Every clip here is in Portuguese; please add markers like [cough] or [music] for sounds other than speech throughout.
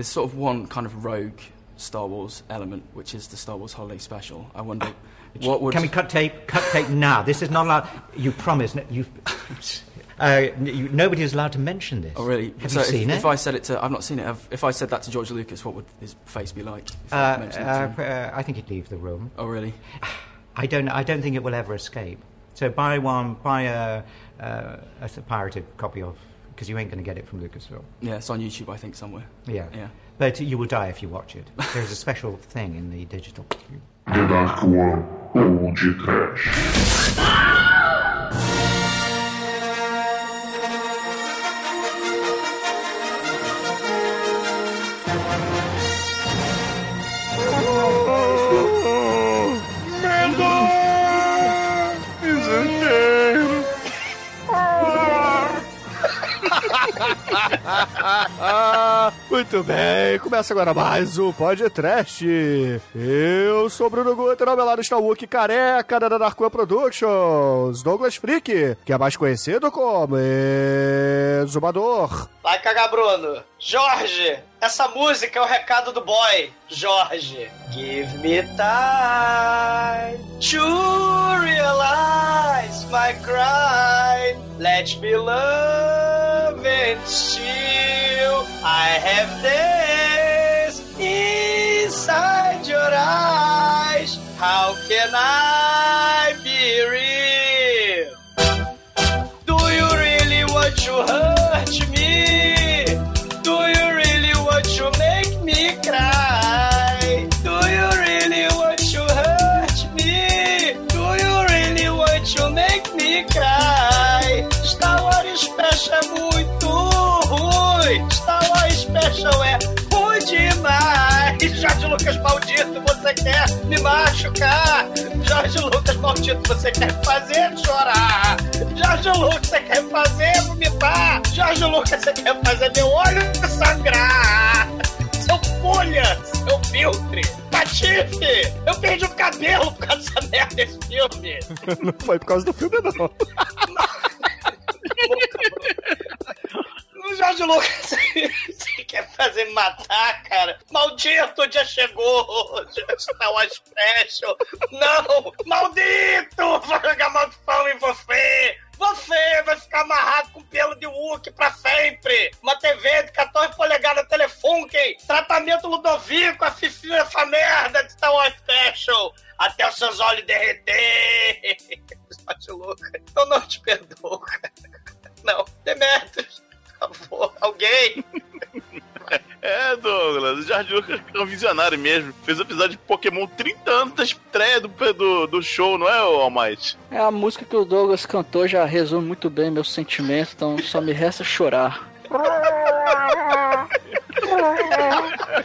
there's sort of one kind of rogue Star Wars element, which is the Star Wars Holiday Special. I wonder what would Can we cut tape? Cut tape now. This is not allowed. You promised. You. [laughs] Uh, you, nobody is allowed to mention this. Oh, really? Have so you if, seen if it? I said it to, I've not seen it. If, if I said that to George Lucas, what would his face be like? If I Uh, mentioned it to him? uh, uh, I think he'd leave the room. oh, really? [sighs] I don't. I don't think it will ever escape. So buy one. Buy a, uh, a pirated copy of because you ain't going to get it from Lucasfilm. Yeah, it's on YouTube, I think, somewhere. Yeah. Yeah. But you will die if you watch it. There's a special thing in the digital. The Dark One ou de [laughs] Muito bem, começa agora mais um podcast. Eu sou Bruno Guter, ao meu lado está o Wookie Careca da Dark Productions, Douglas Freak, que é mais conhecido como Exumador. Vai cagar, Bruno. Jorge, essa música é o recado do boy. Jorge. Give me time to realize my crime. Let me love and still I have this inside your eyes. How can I Special é muito ruim. Star Wars Special é ruim demais. Jorge Lucas maldito, você quer me machucar? Jorge Lucas maldito, você quer fazer chorar? Jorge Lucas, você quer fazer vomitar? Jorge Lucas, você quer fazer meu olho sangrar? Seu pulha, seu filtre, patife! Eu perdi o cabelo por causa dessa merda desse filme! [laughs] Não foi por causa do filme, não. [laughs] [laughs] O Jorge Lucas, você quer fazer me matar, cara? Maldito, o dia chegou! Star Wars Special! Não! Maldito! Vou jogar maldição em você! Você vai ficar amarrado com pelo de Wookie pra sempre! Uma TV de 14 polegadas Telefunken! Tratamento Ludovico, assistir essa merda de Star Wars Special! Até os seus olhos derreter! [laughs] Jorge Lucas, eu não te perdoo, cara. Demetrius, por favor, alguém! É, Douglas, o George Lucas é um visionário mesmo. Fez o episódio de Pokémon 30 anos da estreia do, do, do show, não é, o Almighty? É a música que o Douglas cantou já resume muito bem meus sentimentos, então só me resta chorar. [laughs]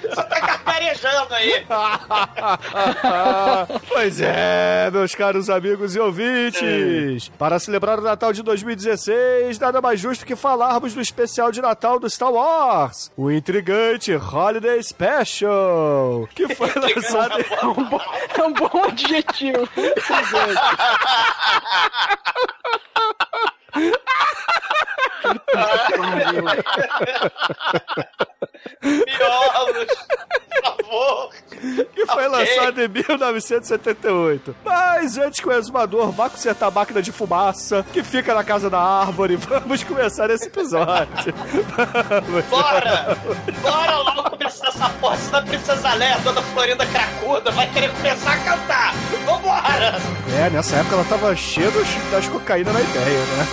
Você tá cacarejando aí! [laughs] pois é, meus caros amigos e ouvintes. Para celebrar o Natal de 2016, nada mais justo que falarmos do especial de Natal do Star Wars, o intrigante Holiday Special, que foi [laughs] lançado É um bom, é um bom adjetivo. [laughs] Miolos, [laughs] por favor! que foi Ok. lançado em 1978. Mas antes que o exumador vá consertar a máquina de fumaça que fica na casa da árvore, [laughs] vamos começar esse episódio. Vamos. Bora! Bora logo começar essa porra, senão a Princesa Leia, Dona Florinda Cracuda, vai querer começar a cantar! Vambora! É, nessa época ela tava cheia dos, das cocaína na ideia, né?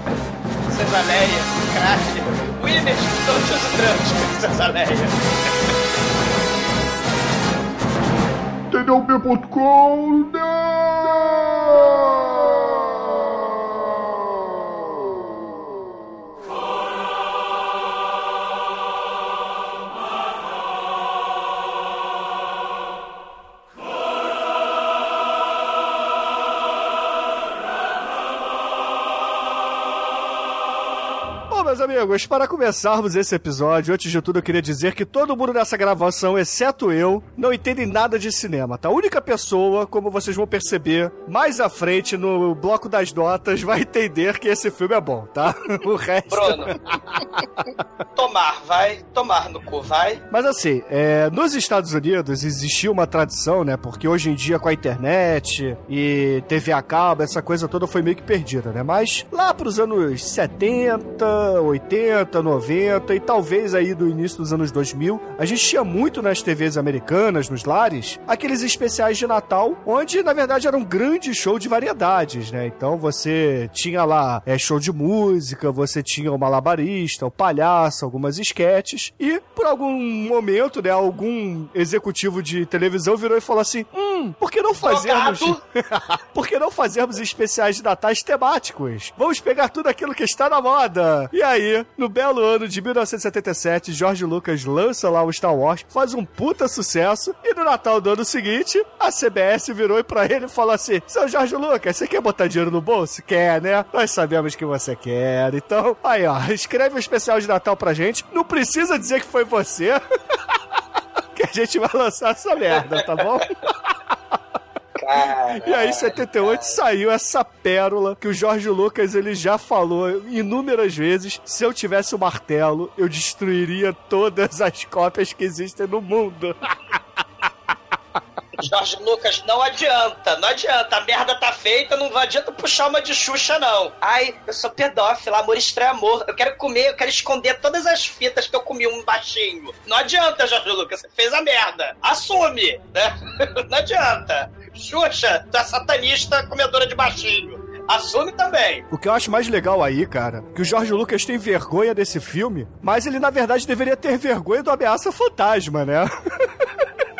[laughs] Princesa Leia, crack, Winners, don't use drugs, Princesa Leia. Meus amigos, para começarmos esse episódio, antes de tudo eu queria dizer que todo mundo nessa gravação, exceto eu, não entendem nada de cinema, tá? A única pessoa, como vocês vão perceber, mais à frente no bloco das notas, vai entender que esse filme é bom, tá? [laughs] O resto. Bruno. tomar, vai. Tomar no cu, vai. Mas assim, é, nos Estados Unidos existia uma tradição, né? Porque hoje em dia com a internet e TV a cabo, essa coisa toda foi meio que perdida, né? Mas lá pros anos 70, 80, 90 e talvez aí do início dos anos 2000, a gente tinha muito nas TVs americanas, nos lares, aqueles especiais de Natal, onde na verdade era um grande show de variedades, né? Então você tinha lá é, show de música, você tinha o malabarista, o palhaço, algumas esquetes, e por algum momento, né, algum executivo de televisão virou e falou assim: hum, por que não fazermos. [laughs] Por que não fazermos especiais de natais temáticos? Vamos pegar tudo aquilo que está na moda. E aí, no belo ano de 1977, George Lucas lança lá o Star Wars, faz um puta sucesso, e no Natal do ano seguinte, a CBS virou pra ele e falou assim: Seu Jorge Lucas, você quer botar dinheiro no bolso? Quer, né? Nós sabemos que você quer. Então, aí, ó, escreve um especial de Natal pra gente. Não precisa dizer que foi você. [laughs] que a gente vai lançar essa merda, tá bom? [laughs] E aí, em 78, saiu essa pérola que o Jorge Lucas ele já falou inúmeras vezes. Se eu tivesse o martelo, eu destruiria todas as cópias que existem no mundo. [laughs] Jorge Lucas, não adianta, não adianta. A merda tá feita, não adianta puxar uma de Xuxa, não. Ai, eu sou pedófila, amor estranho amor. Eu quero comer, eu quero esconder todas as fitas que eu comi um baixinho. Não adianta, Jorge Lucas, você fez a merda. Assume, né? [laughs] Não adianta. Xuxa, é satanista comedora de baixinho. Assume também. O que eu acho mais legal aí, cara, que o Jorge Lucas tem vergonha desse filme, mas ele na verdade deveria ter vergonha do Ameaça Fantasma, né? [laughs]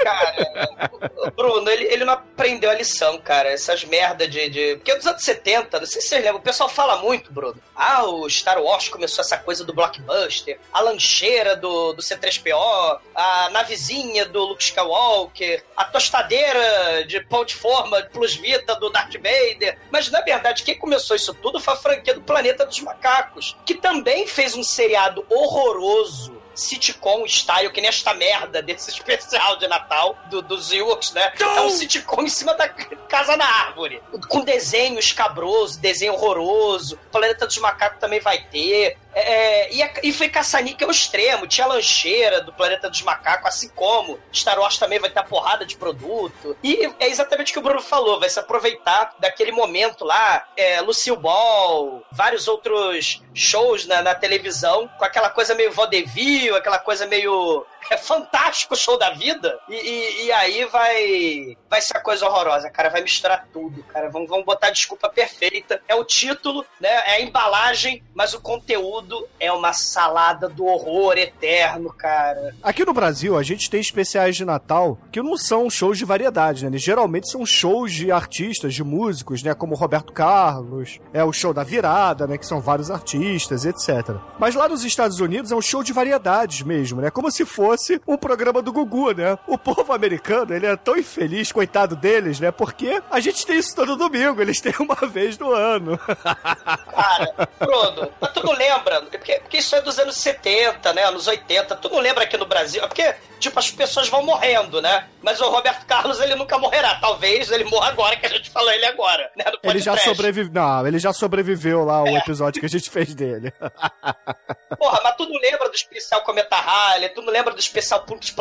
Cara, Bruno, ele, ele não aprendeu a lição, cara. Essas merda de, de. Porque nos anos 70, não sei se vocês lembram, o pessoal fala muito, Bruno. Ah, o Star Wars começou essa coisa do blockbuster, a lancheira do, do C3PO, a navezinha do Luke Skywalker, a tostadeira de pão de forma plus vita do Darth Vader. Mas na verdade, quem começou isso tudo foi a franquia do Planeta dos Macacos, que também fez um seriado horroroso sitcom style, que nem esta merda desse [laughs] especial de Natal do, dos Ewoks, né? É um sitcom em cima da casa na árvore. Com desenho escabroso, desenho horroroso. Planeta dos Macacos também vai ter. É, e, a- e foi caça-níquel ao extremo. Tinha lancheira do Planeta dos Macacos, assim como Star Wars também vai ter porrada de produto. E é exatamente o que o Bruno falou: vai se aproveitar daquele momento lá, é, Lucille Ball, vários outros shows na, na televisão, com aquela coisa meio vaudeville, aquela coisa meio. É fantástico o show da vida. E, e- e aí vai. Vai ser a coisa horrorosa, cara. Vai misturar tudo, cara. Vamos, vamos botar a desculpa perfeita. É o título, né? É a embalagem, mas o conteúdo é uma salada do horror eterno, cara. Aqui no Brasil, a gente tem especiais de Natal que não são shows de variedade, né? Eles geralmente são shows de artistas, de músicos, né? Como Roberto Carlos, é o show da virada, né? Que são vários artistas, etc. Mas lá nos Estados Unidos é um show de variedades mesmo, né? Como se fosse um programa do Gugu, né? O povo americano, ele é tão infeliz, coitado deles, né? Porque a gente tem isso todo domingo, eles têm uma [laughs] vez no ano. Cara, Bruno, tu não lembra? Porque, porque isso é dos anos 70, né? Anos 80. Tu não lembra aqui no Brasil? É Porque, tipo, as pessoas vão morrendo, né? Mas o Roberto Carlos, ele nunca morrerá. Talvez ele morra agora, que a gente falou ele agora, né? Ele já sobreviveu. Não, ele já sobreviveu lá o É. episódio que a gente fez dele. [laughs] Porra, mas tu não lembra do especial Cometa Halley, tu não lembra do especial Punks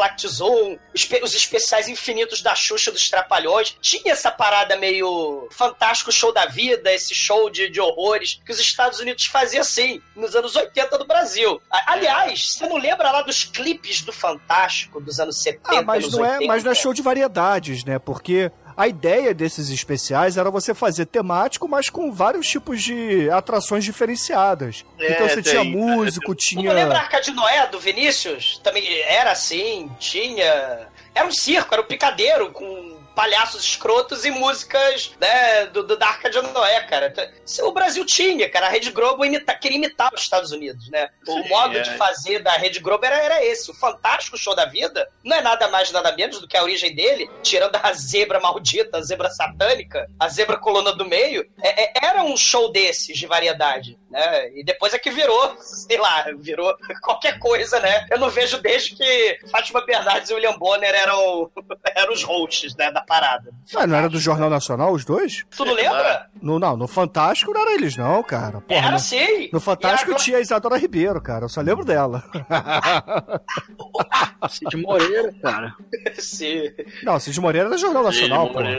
espe- os especiais infinitos da Xuxa dos Trapalhões. Tinha essa parada meio fantástico show da vida, esse show de, de horrores que os Estados Unidos faziam assim, nos anos 80 do Brasil. Aliás, você não lembra lá dos clipes do Fantástico dos anos 70, Ah, mas não, é, 80? mas não é show de variedades, né? Porque a ideia desses especiais era você fazer temático, mas com vários tipos de atrações diferenciadas. É, então você tinha músico, Tu não lembra a tinha. Arca de Noé do Vinícius? Também era assim, tinha. Era um circo, era um picadeiro com palhaços escrotos e músicas né, do, do, da Arca de Noé, cara. Isso o Brasil tinha, cara. A Rede Globo imita, queria imitar os Estados Unidos, né? O Sim, modo é. de fazer da Rede Globo era, era esse. O fantástico show da vida não é nada mais, nada menos do que a origem dele, tirando a zebra maldita, a zebra satânica, a zebra coluna do meio, é- é- era um show desses de variedade, né? E depois é que virou, [laughs] sei lá, virou qualquer coisa, né? Eu não vejo desde que Fátima Bernardes e William Bonner eram, [laughs] eram os hosts, né, da parada. Ah, não era do Jornal Nacional os dois? Tu não lembra? No, não, no Fantástico não era eles não, cara. Porra, Era no, sim. no Fantástico tinha a Isadora Ribeiro, cara. Eu só lembro dela. [laughs] Cid Moreira, cara. Sim. Não, Cid Moreira era do Jornal Nacional, pô. Não,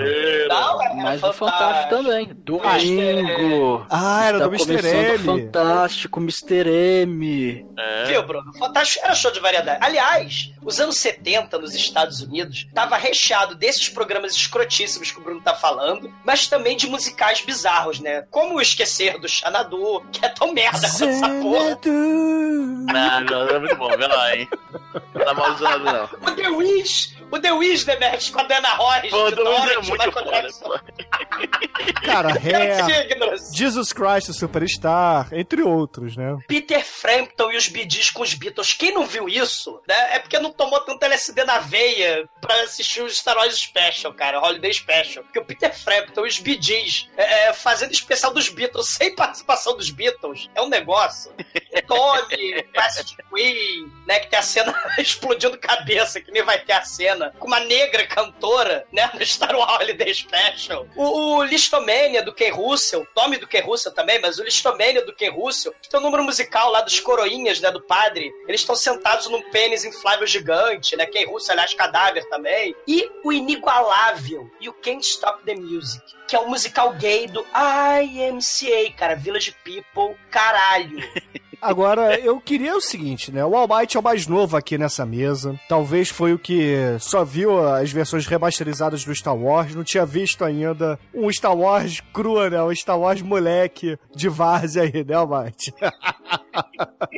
era Mas o Fantástico também. Domingo. Ah, era do Mr. começando M. Fantástico, Mr. M. É. Viu, Bruno? Fantástico era show de variedade. Aliás, os anos 70 nos Estados Unidos tava recheado desses programas escrotíssimos que o Bruno tá falando, mas também de musicais bizarros, né? Como esquecer do Xanadu, que é tão merda quanto essa porra. Não, não, é muito bom, vê lá, hein? Não tá mal usando, não. O The Wish, o The Wish, The Match, com a Dana Pô, de The Wiz é Dorothy, muito Michael foda. Cara, [laughs] Hair. Jesus Christ Superstar, entre outros, né? Peter Frampton e os Gees com os Beatles. Quem não viu isso, né? É porque não tomou tanto LSD na veia pra assistir o Star Wars Special, cara, Holiday Special. Porque o Peter Frampton os Bee Gees é, é, fazendo especial dos Beatles sem participação dos Beatles é um negócio. Tommy, Plastic Queen, né? Que tem a cena [laughs] explodindo cabeça, que nem vai ter a cena. Com uma negra cantora, né? No Star Wars Holiday Special. O, o Listomania do Ken Russell, nome do Ken Russell também, mas o Listomania do Ken Russell, que tem o número musical lá dos coroinhas, né? Do padre. Eles estão sentados num pênis inflável gigante, né? Ken Russell, aliás, cadáver também. E o inigualável e o Can't Stop the Music. Que é o musical gay do IMCA, cara, Village People, caralho. [laughs] Agora, eu queria o seguinte, né? O All Might é o mais novo aqui nessa mesa. Talvez foi o que só viu as versões remasterizadas do Star Wars, não tinha visto ainda um Star Wars crua, né? Um Star Wars moleque de várzea aí, né, All Might? [laughs]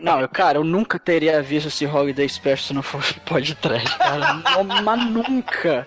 Não, eu, cara, eu nunca teria visto esse Holiday Special se não fosse podcast, cara. Não, mas nunca.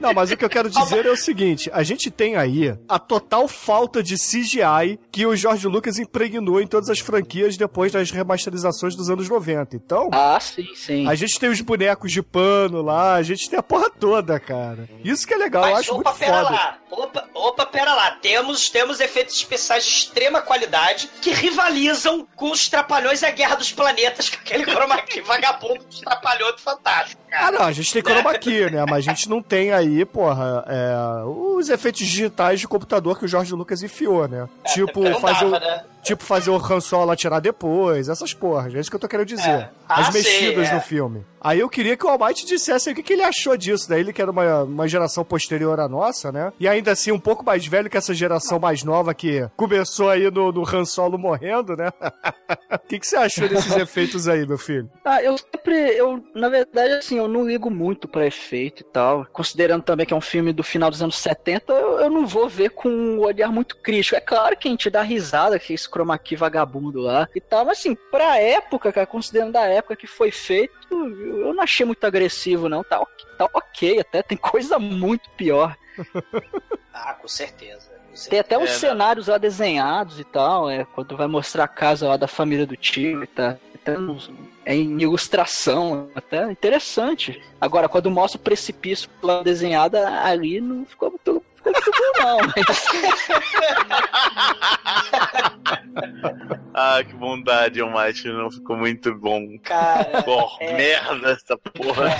Não, mas o que eu quero dizer é o seguinte: a gente tem aí a total falta de CGI que o George Lucas impregnou em todas as franquias depois das remasterizações dos anos 90. Então. Ah, sim, sim. A gente tem os bonecos de pano lá, a gente tem a porra toda, cara. Isso que é legal, eu Mas acho opa, muito pera foda. lá. Opa, opa, pera lá. Temos, temos efeitos especiais de extrema qualidade que rivalizam com os Trapalhões e a Guerra dos Planetas, [laughs] com aquele chroma key vagabundo dos Trapalhões fantástico, Ah, cara. não, a gente tem chroma key, né? Mas a gente não tem aí, porra, é, os efeitos digitais de computador que o George Lucas enfiou, né? tipo, Não fazer dava, né? Tipo, fazer o Han Solo atirar depois, essas porras. É isso que eu tô querendo dizer. É. Ah, As sei, mexidas é. no filme. Aí eu queria que o Almighty dissesse aí o que, que ele achou disso, né? Ele que era uma, uma geração posterior à nossa, né? E ainda assim um pouco mais velho que essa geração mais nova que começou aí no, no Han Solo morrendo, né? [laughs] O que, que você achou desses efeitos aí, meu filho? Ah, eu sempre, eu, na verdade, assim, eu não ligo muito pra efeito e tal. Considerando também que é um filme do final dos anos 70, eu, eu não vou ver com um olhar muito crítico. É claro que a gente dá risada que esse chroma key vagabundo lá e tal, mas assim, pra época, cara, considerando a época que foi feito, eu não achei muito agressivo, não. Tá, ok- tá ok, até tem [laughs] coisa muito pior. [laughs] Ah, com certeza. com certeza. Tem até uns É, cenários lá desenhados e tal, é, quando vai mostrar a casa lá da família do tio, tá? Até uns- é em ilustração, até interessante. Agora, quando mostra o precipício lá desenhado, ali não ficou muito, não. Mas, [laughs] Ah, que bondade, o Might não ficou muito bom. Cara. É. merda essa porra.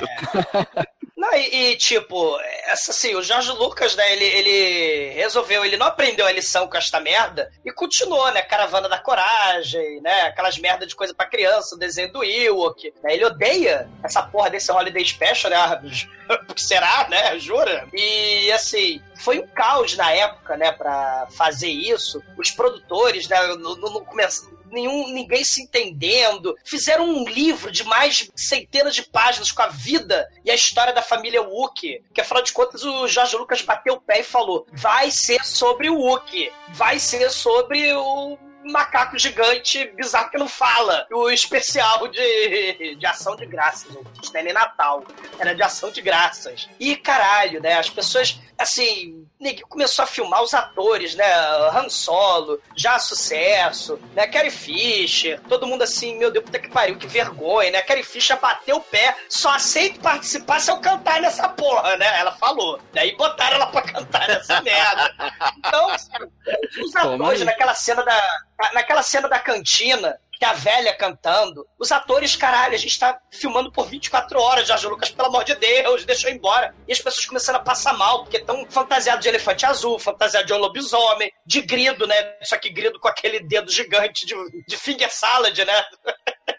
Não, e, e, tipo, assim, o Jorge Lucas, né, ele, ele resolveu, ele não aprendeu a lição com esta merda e continuou, né, Caravana da Coragem, né, aquelas merda de coisa pra criança, o desenho do Ewok, né, ele odeia essa porra desse Holiday Special, né, [laughs] porque será, né, jura? E, assim, foi um caos na época, né, pra fazer isso, os produtores, né, não, não, não nenhum, ninguém se entendendo. Fizeram um livro de mais de centenas de páginas com a vida e a história da família Wookie. Que afinal de contas o Jorge Lucas bateu o pé e falou: vai ser sobre o Wookie, vai ser sobre o macaco gigante bizarro que não fala. O especial de, de ação de graças, gente. Isso não é Natal. Era de ação de graças. E caralho, né? As pessoas, assim, ninguém começou a filmar os atores, né? Han Solo, já sucesso, né? Carrie Fisher, todo mundo assim, meu Deus, puta que pariu, que vergonha, né? Carrie Fisher bateu o pé, só aceito participar se eu cantar nessa porra, né? Ela falou. Daí botaram ela pra cantar nessa merda. Então, assim, os atores naquela cena da. Naquela cena da cantina, que a velha cantando, os atores, caralho, a gente tá filmando por 24 horas, Jorge Lucas, pelo amor de Deus, deixa eu ir embora. E as pessoas começaram a passar mal, porque estão fantasiados de elefante azul, fantasiados de um lobisomem, de grido, né? Só que grido com aquele dedo gigante de, de finger salad, né? [laughs]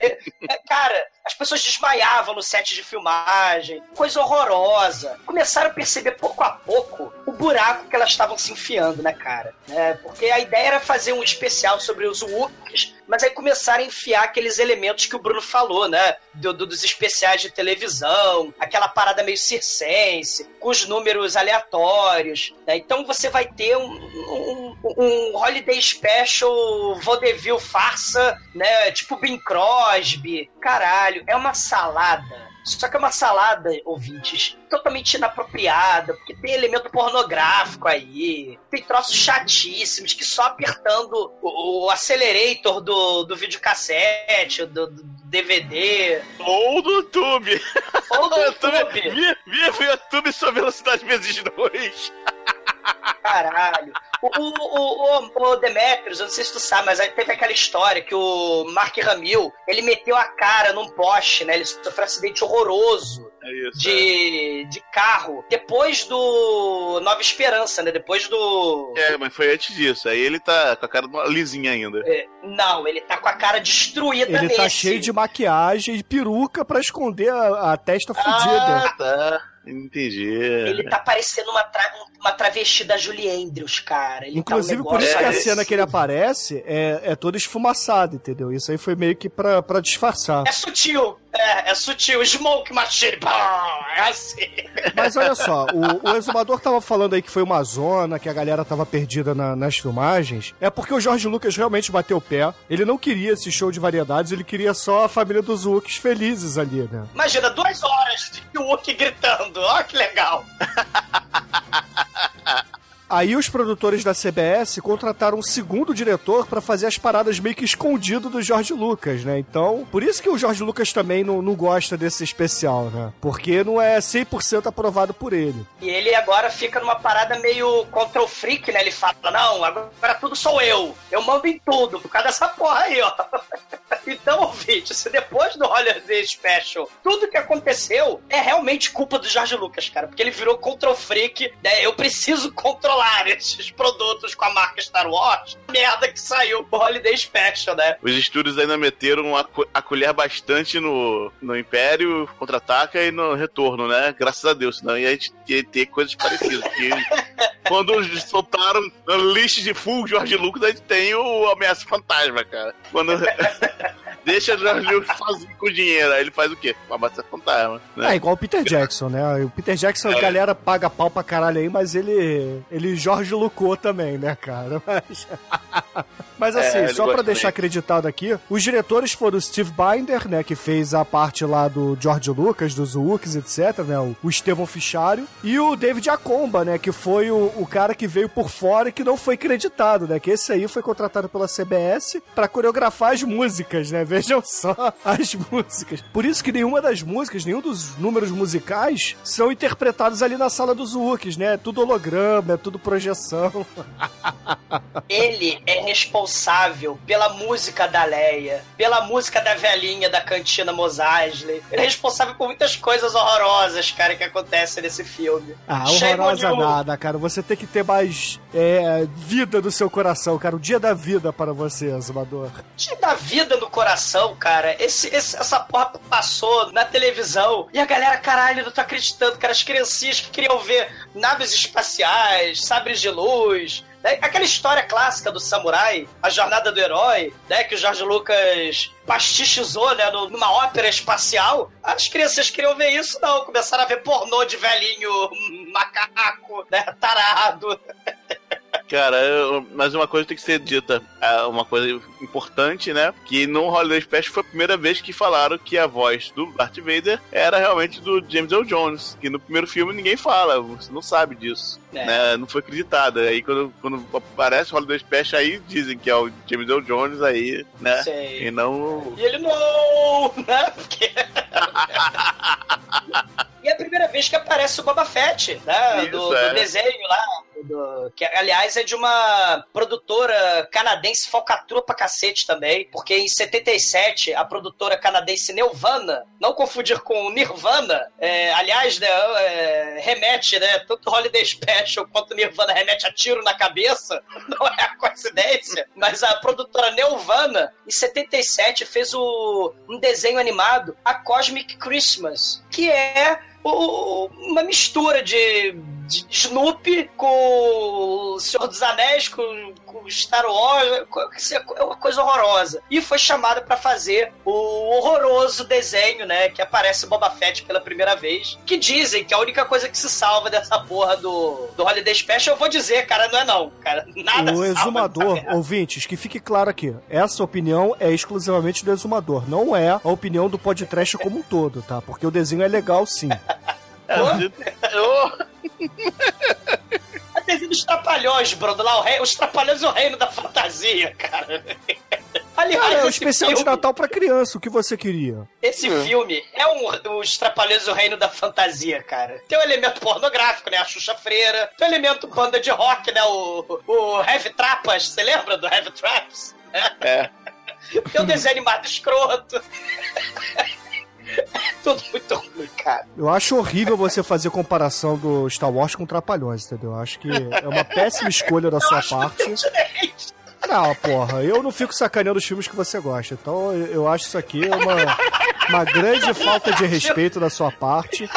É, é, cara, as pessoas desmaiavam no set de filmagem, coisa horrorosa. Começaram a perceber pouco a pouco o buraco que elas estavam se enfiando, né, cara? É, porque a ideia era fazer um especial sobre os Wookiees, mas aí começaram a enfiar aqueles elementos que o Bruno falou, né? Do, do, dos especiais de televisão, aquela parada meio circense, com os números aleatórios. Né? Então você vai ter um, um, um Holiday Special Vaudeville farsa, né? Tipo Bing Crosby. Caralho, é uma salada. Só que é uma salada, ouvintes, totalmente inapropriada, porque tem elemento pornográfico aí, tem troços chatíssimos que só apertando o, o accelerator do, do videocassete, do, do DVD. Ou do YouTube. Ou do [laughs] YouTube. Via, via YouTube sua velocidade vezes dois. [laughs] Caralho. O, o, o, o, Demetrius, eu não sei se tu sabe, mas teve aquela história que o Mark Hamill, ele meteu a cara num poste, né? Ele sofreu um acidente horroroso isso. de, de carro. Depois do Nova Esperança, né? Depois do... É, mas foi antes disso. Aí ele tá com a cara lisinha ainda. É, não, ele tá com a cara destruída Ele tá nesse. cheio de maquiagem e peruca pra esconder a, a testa. Ah, tá. Entendi. Ele tá parecendo uma, tra- uma travesti da Julie Andrews, cara. Ele Inclusive, tá um por isso que a É, cena que ele aparece é, é toda esfumaçada, entendeu? Isso aí foi meio que pra, pra disfarçar. É sutil, é, é sutil. Smoke machine, pá, é assim. Mas olha só, o, o exumador tava falando aí que foi uma zona, que a galera tava perdida na- nas filmagens. É porque o Jorge Lucas realmente bateu o pé. Ele não queria esse show de variedades, ele queria só a família dos Wookies felizes ali, né? Imagina, duas horas de Wookie gritando. Ó, que legal. [laughs] Aí os produtores da CBS contrataram um segundo diretor pra fazer as paradas meio que escondido do Jorge Lucas, né? Então, por isso que o Jorge Lucas também não, não gosta desse especial, né? Porque não é 100% aprovado por ele. E ele agora fica numa parada meio control freak, né? Ele fala, não, agora tudo sou eu. Eu mando em tudo, por causa dessa porra aí, ó. [laughs] Então, ouvinte, se depois do Holiday Special tudo que aconteceu é realmente culpa do Jorge Lucas, cara. Porque ele virou control freak, né? Eu preciso controlar esses produtos com a marca Star Wars. Merda que saiu pro Holiday Special, né? Os estúdios ainda meteram a, a colher bastante no, no Império, Contra-Ataca e no Retorno, né? Graças a Deus, senão ia ia ter coisas parecidas. Porque [laughs] quando soltaram lista de full George Lucas, a gente tem o Ameaça Fantasma, cara. Quando... [laughs] Deixa o George Lucas sozinho com o dinheiro, aí ele faz o quê? O Ameaça Fantasma, É né? igual o Peter Jackson, né? O Peter Jackson, a galera paga pau pra caralho aí, mas ele. Ele Jorge Lucou também, né, cara? [laughs] Mas. Mas assim, É, só pra deixar acreditado aqui, os diretores foram o Steve Binder, né, que fez a parte lá do George Lucas, dos Wookies, etc, né, o, o Estevão Fichário, e o David Acomba, né, que foi o, o cara que veio por fora e que não foi creditado, né, que esse aí foi contratado pela CBS pra coreografar as músicas, né, vejam só as músicas. Por isso que nenhuma das músicas, nenhum dos números musicais são interpretados ali na sala dos Wookies, né, é tudo holograma, é tudo projeção. Ele é responsável pela música da Leia, pela música da velhinha da cantina Mos Eisley. Ele é responsável por muitas coisas horrorosas, cara, que acontecem nesse filme. Ah, horrorosa you. nada, cara. Você tem que ter mais é, vida no seu coração, cara. O dia da vida para você, Azumador. Te dá vida no coração, cara. Esse, esse- essa porra passou na televisão e a galera, caralho, não tô acreditando, cara. As criancinhas que queriam ver naves espaciais, sabres de luz. né? Aquela história clássica do samurai, a jornada do herói, né? Que o Jorge Lucas pastichizou, né? Numa ópera espacial. As crianças queriam ver isso, não. Começaram a ver pornô de velhinho macaco, né? Tarado. [laughs] Cara, eu- mas uma coisa tem que ser dita, é, uma coisa importante, né? Que no Holiday Special foi a primeira vez que falaram que a voz do Darth Vader era realmente do James Earl Jones, que no primeiro filme ninguém fala, você não sabe disso, É. né? Não foi acreditado. Aí quando, quando aparece o Holiday Special, aí dizem que é o James Earl Jones aí, né? Sei. E não... E ele não, [laughs] né? Porque... [laughs] E é a primeira vez que aparece o Boba Fett, né? Isso, do, do é. desenho lá. Do- que aliás é de uma produtora canadense falcatrua pra cacete também. Porque em 77, a produtora canadense Nelvana, não confundir com Nirvana, é, aliás, né, é, remete, né? Tanto Holiday Special quanto Nirvana remete a tiro na cabeça. [laughs] Não é a coincidência. Mas a produtora Nelvana, em 77, fez o, um desenho animado, A Cosmic Christmas, que é o- uma mistura de, de Snoopy com o Senhor dos Anéis, com, com Star Wars, co- é uma coisa horrorosa. E foi chamada pra fazer o horroroso desenho, né, que aparece Boba Fett pela primeira vez, que dizem que a única coisa que se salva dessa porra do, do Holiday Special, eu vou dizer, cara, não é não, cara, nada O exumador, ouvintes, que fique claro aqui, essa opinião é exclusivamente do exumador, não é a opinião do podcast como um todo, tá? Porque o desenho é legal sim. É, [laughs] eu- [laughs] A desenho dos Trapalhões, Bruno, lá, o rei, os Trapalhões é o reino da fantasia, cara. [laughs] Aliás, Cara, é o esse especial de filme- Natal pra criança, o que você queria? Esse filme é um, os Trapalhões do Reino da Fantasia, cara. Tem um elemento pornográfico, né? A Xuxa Freira. Tem um elemento banda de rock, né? O, o Heavy Trapas. Você lembra do Heavy Traps? É. [laughs] Tem um desenho animado escroto. [laughs] Tudo muito cara. Eu acho horrível você fazer comparação do Star Wars com Trapalhões, entendeu? Eu acho que é uma péssima escolha da sua parte. Não, porra, eu não fico sacaneando os filmes que você gosta. Então eu eu acho isso aqui uma, uma grande falta de respeito da sua parte.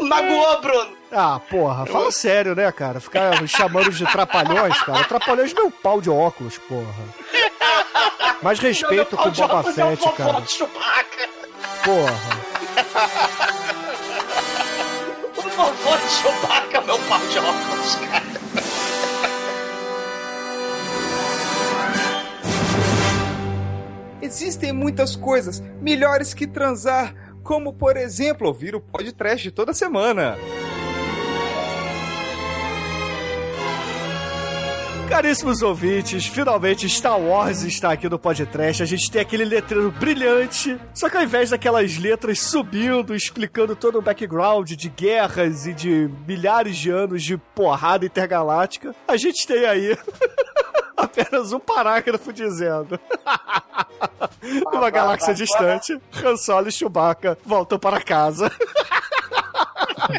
Magoou, Bruno. Ah, porra, fala sério, né, cara? Ficar chamando de trapalhões, cara. Trapalhões é meu pau de óculos, porra. Mais respeito com o Boba Fett, cara. Porra. O vovô de Chewbacca meu pau de óculos, cara. Existem muitas coisas melhores que transar, como por exemplo ouvir o podcast toda semana. Caríssimos ouvintes, finalmente Star Wars está aqui no podcast. A gente tem aquele letreiro brilhante, só que ao invés daquelas letras subindo, explicando todo o background de guerras e de milhares de anos de porrada intergaláctica, a gente tem aí [laughs] apenas um parágrafo dizendo: [laughs] Numa galáxia distante, Han Solo e Chewbacca voltam para casa. [laughs] Pel,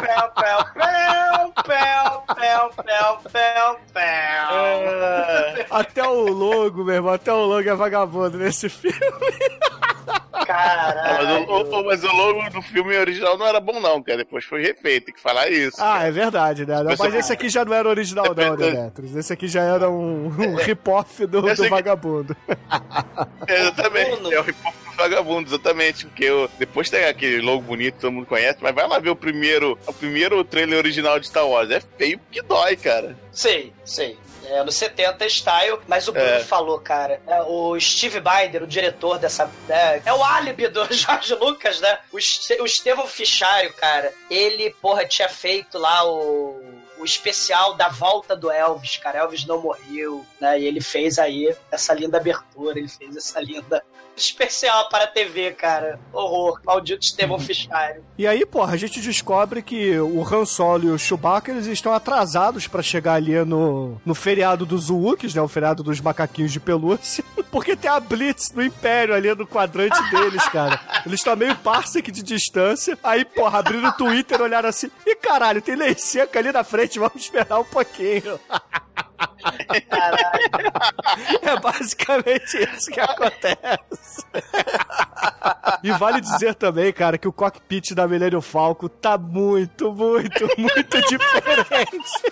pel, pel, pel, pel, pel, pel, pel, pel. Até o logo, meu irmão, até o logo é vagabundo nesse filme. Ah, mas, Caralho. o, o- mas o logo do filme original não era bom, não, cara. Depois foi refeito, tem que falar isso. Ah, é verdade, né? Mas Mas- esse aqui já não era original, não, né, Netros? Esse aqui já era um, um rip-off do, do vagabundo. [laughs] exatamente. Bruno. É o hip vagabundo, exatamente. Porque eu, depois tem aquele logo bonito, todo mundo conhece, mas vai lá ver o primeiro, o primeiro trailer original de Star Wars. É feio que dói, cara. Sei, sei. É no 70 style, mas o Bruno É. falou, cara. é, o Steve Binder, o diretor dessa. É, é o álibi do [laughs] Jorge Lucas, né? O, o Estevão Fichário, cara. Ele, porra, tinha feito lá o. O especial da volta do Elvis, cara. Elvis não morreu, né? E ele fez aí essa linda abertura, ele fez essa linda especial para a TV, cara. Horror. Maldito Estevão Fichário. E aí, porra, a gente descobre que o Han Solo e o Chewbacca, eles estão atrasados pra chegar ali no, no feriado dos Wookies, né? O feriado dos macaquinhos de pelúcia. [laughs] Porque tem a Blitz no Império ali no quadrante [laughs] deles, cara. Eles estão meio parsec de distância. Aí, porra, abriram o Twitter, olharam assim. E caralho, tem lei seca ali na frente, vamos esperar um pouquinho. [laughs] É basicamente isso que acontece. E vale dizer também, cara, que o cockpit da Millennium Falcon tá muito, muito, muito diferente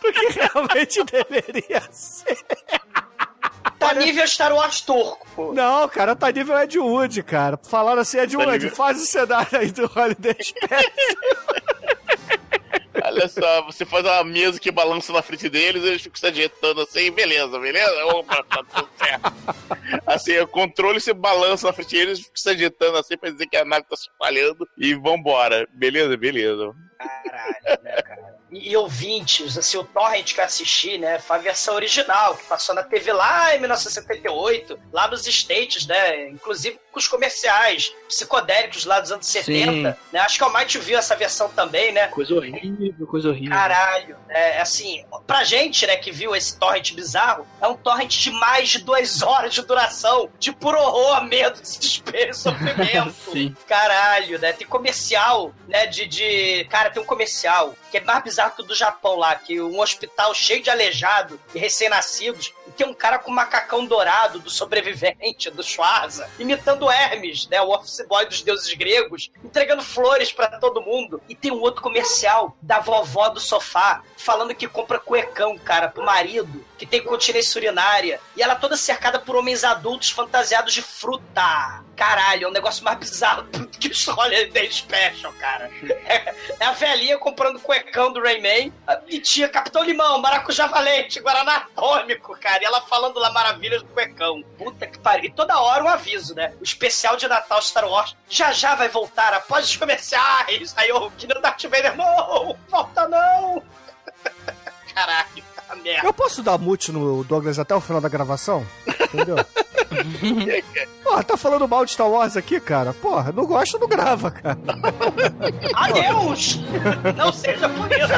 do que realmente deveria ser. Tá nível Star Wars turco. Não, cara, tá nível Ed Wood, cara. Falaram assim, Ed Tá Wood, nível- faz o cenário aí do Holiday Special. Olha só, você faz uma mesa que balança na frente deles, eles ficam se ajeitando assim, beleza, beleza? Opa, tá tudo certo. Assim, o controle você balança na frente deles, ficam se ajeitando assim pra dizer que a nave tá se falhando e vambora. Beleza, beleza. Caralho, né, cara? E, ouvintes, assim, o Torrent que eu assisti, né, foi a versão original, que passou na TV lá em 1978, lá nos States, né, inclusive com os comerciais psicodélicos lá dos anos 70, né, acho que o Might viu essa versão também, né, Coisa horrível, coisa horrível. Caralho, é assim, pra gente, né, que viu esse torrent bizarro, é um torrent de mais de duas horas de duração, de puro horror, medo, [laughs] desespero e sofrimento. Sim. Caralho, né? Tem comercial, né, de, de... Cara, tem um comercial que é mais bizarro do Japão lá, que um hospital cheio de aleijado e recém-nascidos, tem um cara com macacão dourado do sobrevivente, do Schwarza, imitando Hermes, né, o office boy dos deuses gregos, entregando flores pra todo mundo. E tem um outro comercial da vovó do sofá, falando que compra cuecão, cara, pro marido, que tem continência urinária, e ela toda cercada por homens adultos fantasiados de fruta. Caralho, é um negócio mais bizarro [laughs] que o Holiday Special, cara. É, [laughs] é a velhinha comprando cuecão do Rayman e tinha Capitão Limão, Maracujá Valente, Guaraná Atômico, cara. E ela falando lá maravilhas do cuecão. Puta que pariu. E toda hora um aviso, né? O especial de Natal Star Wars já já vai voltar após os comerciais. Aí o que não Darth Vader, não! [laughs] Volta não! Caralho, tá merda. Eu posso dar mute no Douglas até o final da gravação? Entendeu? [laughs] Porra, tá falando mal de Star Wars aqui, cara? Porra, não gosta, não grava, cara. Adeus! Não seja por isso.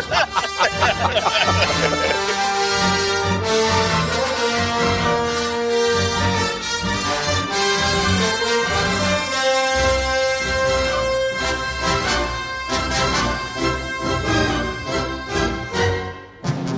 [laughs]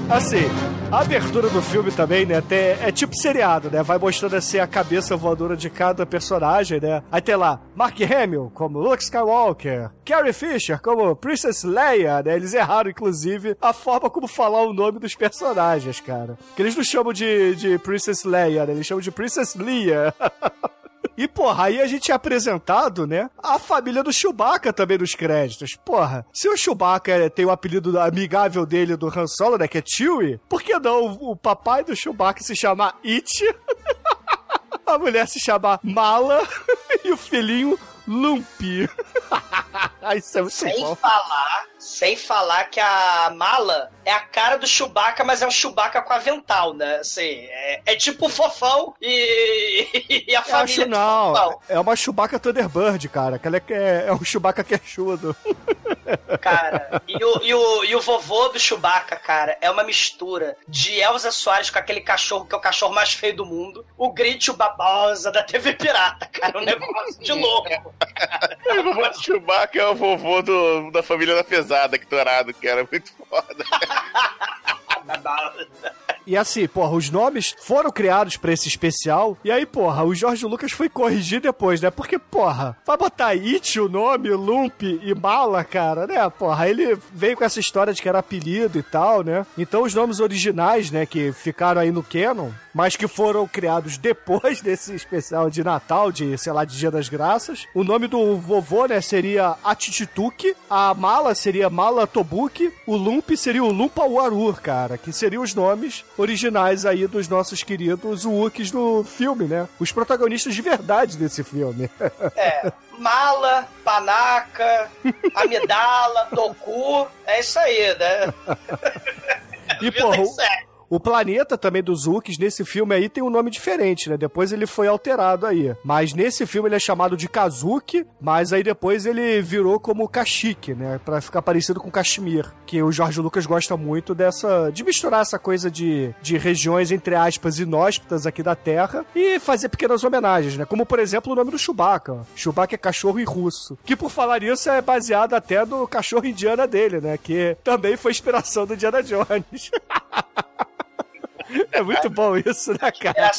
Assim, a abertura do filme também, né? Até, é tipo seriado, né? Vai mostrando assim a cabeça voadora de cada personagem, né? Aí tem lá Mark Hamill como Luke Skywalker, Carrie Fisher como Princess Leia, né? Eles erraram, inclusive, a forma como falar o nome dos personagens, cara. Que eles não chamam de, de Princess Leia, né? Eles chamam de Princess Leia. [laughs] E, porra, aí a gente é apresentado, né? A família do Chewbacca também nos créditos. Porra, se o Chewbacca tem o apelido amigável dele do Han Solo, né? Que é Chewie, por que não o papai do Chewbacca se chamar It? [laughs] A mulher se chamar Mala [laughs] e o filhinho Lumpy. [laughs] Isso é muito Sem bom. falar, sem falar que a mala é a cara do Chewbacca, mas é um Chewbacca com avental, né? Assim, é, é tipo o fofão e, [laughs] e a Eu família acho do não, fofão. é uma Chewbacca Thunderbird, cara. Que ela é, é um Chewbacca queixudo. [laughs] Cara, e o, e, o, e o vovô do Chewbacca, cara, é uma mistura de Elza Soares com aquele cachorro que é o cachorro mais feio do mundo, o Grit e o Babosa da TV Pirata, cara, um negócio de [laughs] louco. O vovô do Chewbacca é o vovô do- da família da pesada, que dourado, que era muito foda. [laughs] E assim, porra, os nomes foram criados pra esse especial. E aí, porra, o Jorge Lucas foi corrigir depois, né? Porque, porra, vai botar It o nome, Lump e Mala, cara, né? Porra, ele veio com essa história de que era apelido e tal, né? Então os nomes originais, né, que ficaram aí no canon, mas que foram criados depois [laughs] desse especial de Natal, de, sei lá, de Dia das Graças. O nome do vovô, né, seria Atitituki, a Mala seria Mala Tobuki, o Lump seria o Lumpa cara, que seriam os nomes originais aí dos nossos queridos Wookiees do filme, né? Os protagonistas de verdade desse filme. [laughs] É, mala, panaca, amidala, toku, é isso aí, né? E, porra, o- planeta também dos Wookiees nesse filme aí tem um nome diferente, né? Depois ele foi alterado aí. Mas nesse filme ele é chamado de Kazuki, mas aí depois ele virou como Kashyyyk, né? Pra ficar parecido com Kashmir. Que o Jorge Lucas gosta muito dessa... de misturar essa coisa de, de regiões, entre aspas, inóspitas aqui da Terra e fazer pequenas homenagens, né? Como, por exemplo, o nome do Chewbacca. Chewbacca é cachorro em russo. Que, por falar nisso, é baseado até no cachorro indiana dele, né? Que também foi inspiração do Indiana Jones. [laughs] É muito bom isso, né, cara?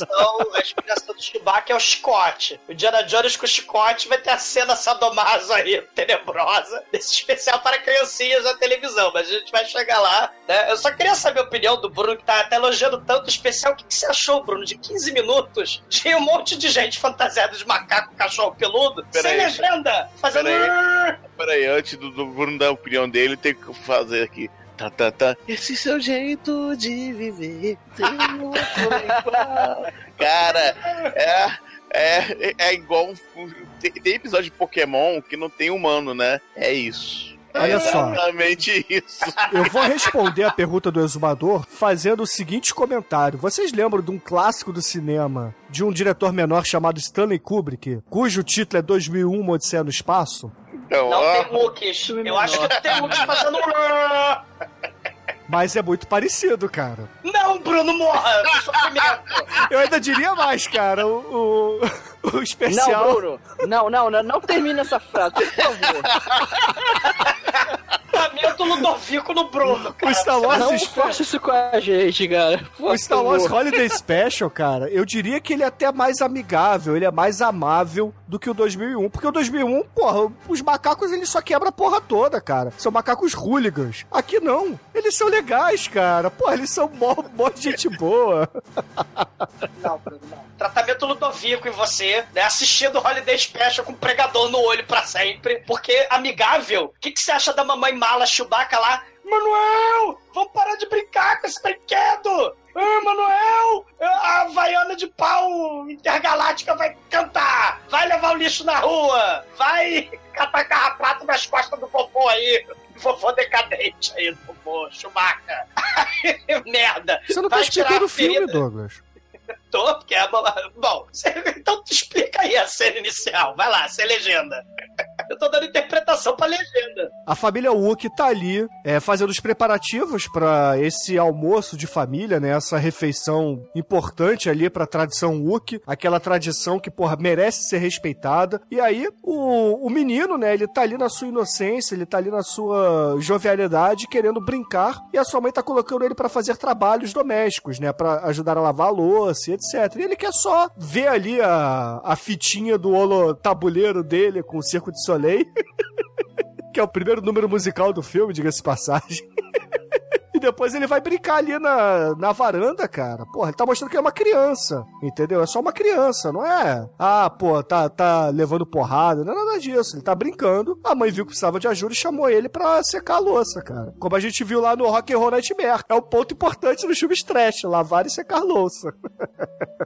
a inspiração do Chewbacca é o chicote. O Indiana Jones com o chicote vai ter a cena sadomaso aí, tenebrosa, desse especial para criancinhas na televisão, mas a gente vai chegar lá, né? Eu só queria saber a opinião do Bruno, que tá até elogiando tanto o especial. O que, que você achou, Bruno, de 15 minutos? Tinha um monte de gente fantasiada de macaco, cachorro peludo, Pera sem aí. legenda, fazendo... Pera Peraí, antes do, do Bruno dar a opinião dele, tem que fazer aqui. Tá, tá, tá. Esse seu jeito de viver. tem outro igual. Cara, é. É, é igual. um- Tem, tem episódio de Pokémon que não tem humano, né? É isso. Olha é só. Exatamente isso. Eu vou responder a pergunta do exumador fazendo o seguinte comentário. Vocês lembram de um clássico do cinema de um diretor menor chamado Stanley Kubrick, cujo título é 2001 Uma Odisseia no Espaço? Então, Não ó, tem Wookies. Eu acho que tem Wookies fazendo. [laughs] Mas é muito parecido, cara. Não, Bruno, morra! Eu ainda diria mais, cara. O, o, o Não, especial. Bruno. Não, não, não, não termina essa frase, por favor. [laughs] Lamento Ludovico no Bruno, O cara. Star Wars, Não faça isso com a gente, cara. Por o Star Wars favor. Holiday Special, cara, eu diria que ele é até mais amigável, ele é mais amável do que o 2001. Porque o 2001, porra, os macacos eles só quebram a porra toda, cara. São macacos hooligans. Aqui não. Eles são legais, cara. Porra, eles são mó, mó gente boa. Não, Bruno, não. Tratamento Ludovico em você, né? Assistindo Holiday Special com um pregador no olho pra sempre. Porque, amigável, o que, que você acha da mamãe mala Chewbacca lá? Manuel, vamos parar de brincar com esse brinquedo! Ah, Manuel, a Havaiana de pau intergaláctica vai cantar! Vai levar o lixo na rua! Vai catar carrapato nas costas do popô aí! Vovô decadente aí, do popô, Chewbacca! [laughs] Merda! Você não tá explicando o filme. Douglas. Tô, porque é. Bom, [laughs] você- então explica aí a cena inicial. Vai lá, sem legenda. [laughs] Eu tô dando interpretação pra legenda. A família Wookie tá ali é, fazendo os preparativos pra esse almoço de família, né? Essa refeição importante ali pra tradição Wookie, aquela tradição que, porra, merece ser respeitada. E aí, o, o menino, né? Ele tá ali na sua inocência, ele tá ali na sua jovialidade, querendo brincar. E a sua mãe tá colocando ele pra fazer trabalhos domésticos, né? Pra ajudar a lavar a louça e etc. E ele quer só ver ali a, a fitinha do holo tabuleiro dele com o Circo de Soleil. [laughs] que é o primeiro número musical do filme, diga-se passagem. [laughs] E depois ele vai brincar ali na, na varanda, cara. Porra, ele tá mostrando que é uma criança, entendeu? É só uma criança, não é? Ah, pô, tá, tá levando porrada, não é nada disso. Ele tá brincando. A mãe viu que precisava de ajuda e chamou ele pra secar a louça, cara. Como a gente viu lá no Rock and Roll Nightmare. É o ponto importante nos filmes trash, lavar e secar louça.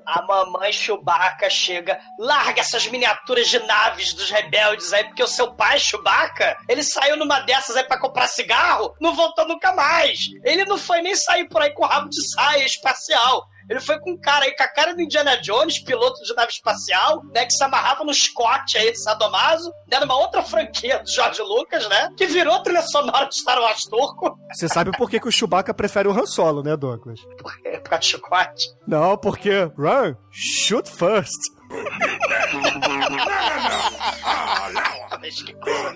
A mamãe Chewbacca chega, larga essas miniaturas de naves dos rebeldes aí, porque o seu pai, Chewbacca, ele saiu numa dessas aí pra comprar cigarro, não voltou nunca mais. Ele não foi nem sair por aí com rabo de saia espacial. Ele foi com um cara aí, com a cara do Indiana Jones, piloto de nave espacial, né? Que se amarrava no Scott aí, sadomaso, né? Numa outra franquia do George Lucas, né? Que virou trilha sonora de Star Wars turco. Você sabe por que, que o Chewbacca prefere o Han Solo, né, Douglas? É por causa de chicote. Não, porque Run, shoot first. Mas que coisa.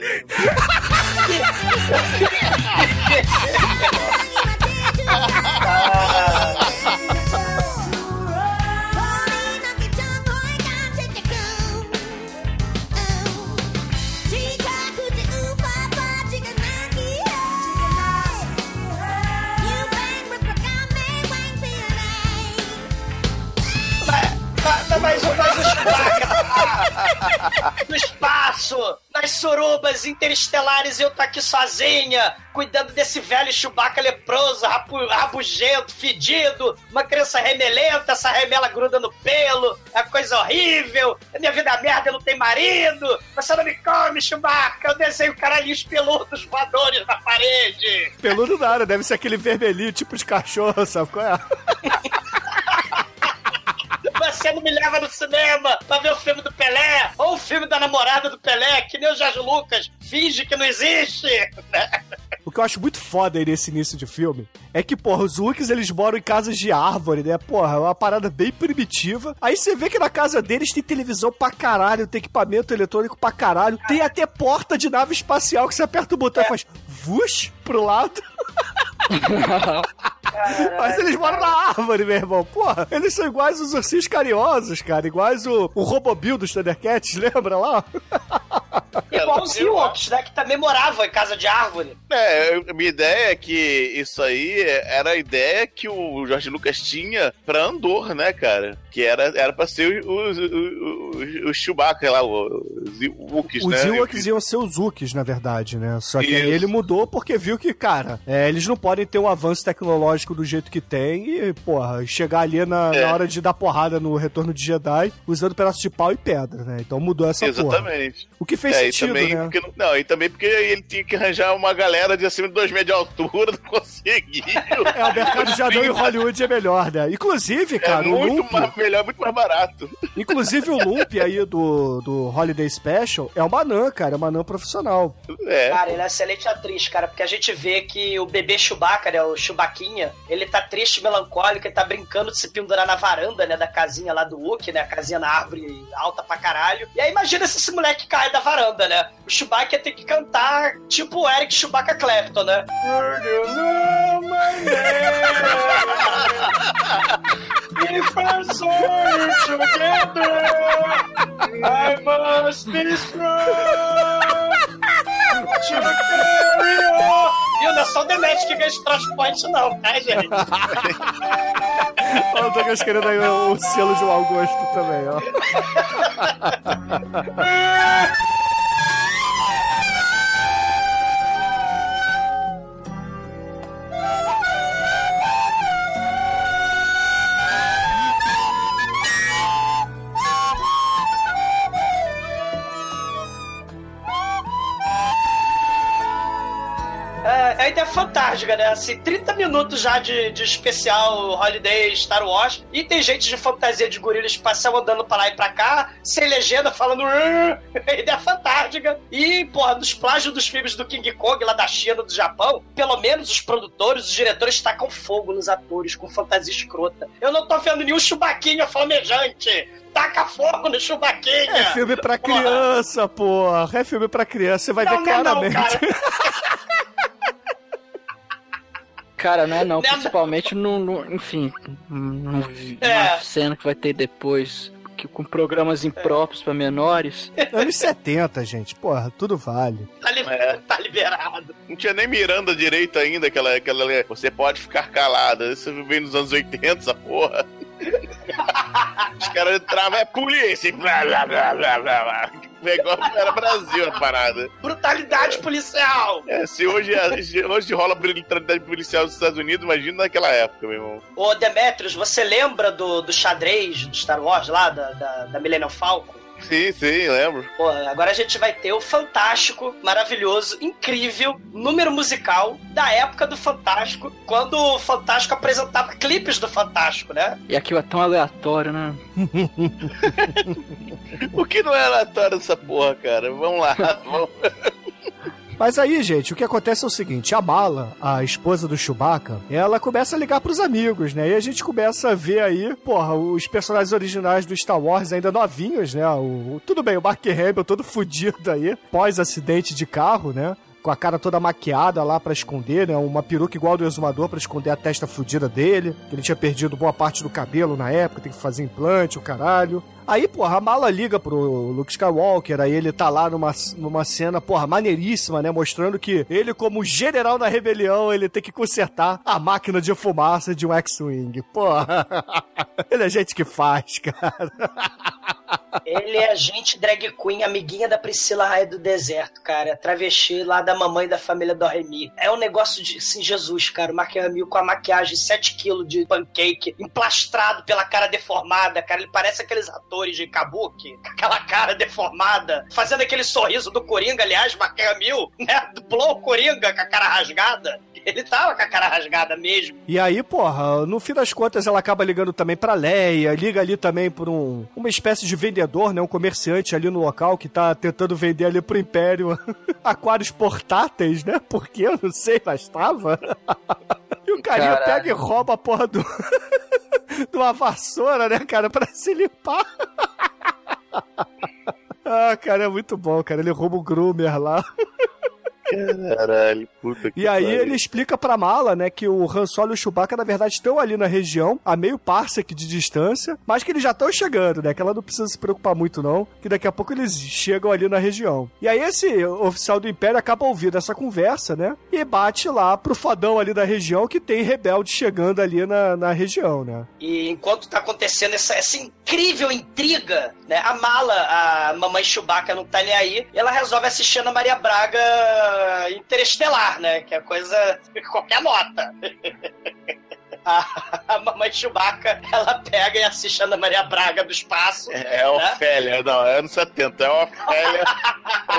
Mas, mas, mas o Chewbacca [laughs] no espaço, nas surubas interestelares, eu tô aqui sozinha, cuidando desse velho Chewbacca leproso, rapu- rabugento, fedido, uma criança remelenta, essa remela gruda no pelo, é coisa horrível, a minha vida é merda, eu não tenho marido, você não me come, Chewbacca, eu desenho caralhinhos peludos voadores na parede. Peludo nada, deve ser aquele vermelhinho, tipo de cachorro, sabe qual é? [laughs] Você não me leva no cinema pra ver o filme do Pelé, ou o filme da namorada do Pelé, que nem o Jorge Lucas finge que não existe. O que eu acho muito foda aí nesse início de filme é que, porra, os Wookiees eles moram em casas de árvore, né? Porra, é uma parada bem primitiva. Aí você vê que na casa deles tem televisão pra caralho, tem equipamento eletrônico pra caralho, tem até porta de nave espacial que você aperta o botão e faz vush pro lado. [laughs] Mas eles moram na árvore, meu irmão. Porra, eles são iguais os ursinhos carinhosos, cara. Iguais o, o Robobil dos Thundercats, [laughs] lembra lá? Igual os Ewoks, né? Que também moravam em casa de árvore. É, a minha ideia é que isso aí era a ideia que o Jorge Lucas tinha pra Andor, né, cara? Que era, era pra ser o, o, o, o Chewbacca lá, o, Wookiees, Os né? Ewoks iam ser os Wookiees, na verdade, né? Só que aí Isso. ele mudou porque viu que, cara, é, eles não podem ter um avanço tecnológico do jeito que tem e, porra, chegar ali na, É. na hora de dar porrada no Retorno de Jedi usando pedaço de pau e pedra, né? Então mudou essa porra. Exatamente. O que fez É, sentido, também né? porque, não- e também porque ele tinha que arranjar uma galera de acima de 2 metros de altura, [laughs] não conseguiu. É, o mercado de anão em Hollywood é melhor, né? Inclusive, É cara, o muito Loop, mais, melhor, muito mais barato. inclusive o Loop aí do, do Holiday Special é uma anã, cara, é uma anã profissional. É. Cara, ele é excelente atriz, cara, porque a gente vê que o bebê Chewbacca, né, o Chewbaquinha, ele tá triste, melancólico, ele tá brincando de se pendurar na varanda, né, da casinha lá do Wookie, né, a casinha na árvore alta pra caralho. E aí imagina se esse moleque cai da varanda, né? O Chewbacca ia ter que cantar tipo o Eric Chewbacca Clapton, né? If together, I must carry on. Viu? Não é só o Demet que ganha esse transporte, não, tá, gente? Olha o Douglas querendo aí o, o selo de mau gosto também, ó. [laughs] É, a ideia é fantástica, né? Assim, 30 minutos já de, de especial Holiday Star Wars e tem gente de fantasia de gorila espacial andando pra lá e pra cá, sem legenda, falando. A [laughs] ideia é fantástica. E, porra, dos plágios dos filmes do King Kong lá da China, do Japão, pelo menos os produtores, os diretores tacam fogo nos atores com fantasia escrota. Eu não tô vendo nenhum chubaquinha flamejante. Taca fogo no chubaquinha. É filme pra criança, porra. É filme pra criança, você vai Não, ver não é não, claramente. cara. [laughs] Cara, não é não, Não é não. principalmente no, no- enfim, no, É. cena que vai ter depois, que com programas impróprios pra menores. Anos 70, gente. Porra, tudo vale. Tá, li- É. tá liberado. Não tinha nem Miranda direito ainda, aquela, aquela. Você pode ficar calada. Isso veio nos anos 80, essa porra. Os caras entravam, é polícia, blá blá blá blá blá. O negócio era Brasil a parada. Brutalidade policial. É, se hoje, hoje rola brutalidade policial nos Estados Unidos, imagina naquela época, meu irmão. Ô, Demetrius, você lembra do, do xadrez do Star Wars lá, da, da, da Millennium Falcon? Sim, sim, lembro. Pô, agora a gente vai ter o fantástico, maravilhoso, incrível número musical da época do Fantástico, quando o Fantástico apresentava clipes do Fantástico, né? E aquilo é tão aleatório, né? [laughs] O que não é aleatório dessa porra, cara? Vamos lá. [laughs] Vamos... Mas aí, gente, o que acontece é o seguinte: a Mala, a esposa do Chewbacca, ela começa a ligar pros amigos, né? E a gente começa a ver aí, porra, os personagens originais do Star Wars ainda novinhos, né? O, o- tudo bem, o Mark Hamill todo [laughs] fudido aí, pós-acidente de carro, né? Com a cara toda maquiada lá pra esconder, né? Uma peruca igual do exumador pra esconder a testa fudida dele. Que ele tinha perdido boa parte do cabelo na época, tem que fazer implante, o caralho. Aí, porra, a mala liga pro Luke Skywalker, aí ele tá lá numa, numa cena, porra, maneiríssima, né? Mostrando que ele, como general da rebelião, ele tem que consertar a máquina de fumaça de um X-Wing. Porra, [laughs] ele é gente que faz, [laughs] cara. Ele é agente drag queen, amiguinha da Priscila Raia do Deserto, cara. Travesti lá da mamãe da família do Remy. É um negócio de, assim, Jesus, cara. O Mark Hamill com a maquiagem 7kg de pancake, emplastrado pela cara deformada, cara. Ele parece aqueles atores de kabuki, com aquela cara deformada, fazendo aquele sorriso do Coringa, aliás, Mark Hamill, né? Dublou o Coringa com a cara rasgada. Ele tava com a cara rasgada mesmo. E aí, porra, no fim das contas ela acaba ligando também pra Leia, liga ali também por um, uma espécie de vendedor, né, um comerciante ali no local que tá tentando vender ali pro Império [laughs] aquários portáteis, né, porque eu não sei, mas tava. [laughs] E o carinha Caralho. pega e rouba a porra do... [laughs] de uma vassoura, né, cara, pra se limpar. Ah, cara, é muito bom, cara. Ele rouba o groomer lá. Caralho, puta que E aí pariu. ele explica pra Mala, né, que o Han Solo e o Chewbacca, na verdade, estão ali na região, a meio parsec de distância, mas que eles já estão chegando, né, que ela não precisa se preocupar muito não, que daqui a pouco eles chegam ali na região. E aí esse oficial do Império acaba ouvindo essa conversa, né, e bate lá pro fodão ali da região que tem rebelde chegando ali na, na região, né. E enquanto tá acontecendo essa, essa incrível intriga, né? A mala, a mamãe Chewbacca não tá nem aí, e ela resolve assistir Ana Maria Braga Interestelar, né? Que é coisa. qualquer nota. [laughs] A, [laughs] a mamãe Chewbacca, ela pega e assiste a Ana Maria Braga do espaço. É a Ofélia, não, é anos 70, é Ofélia.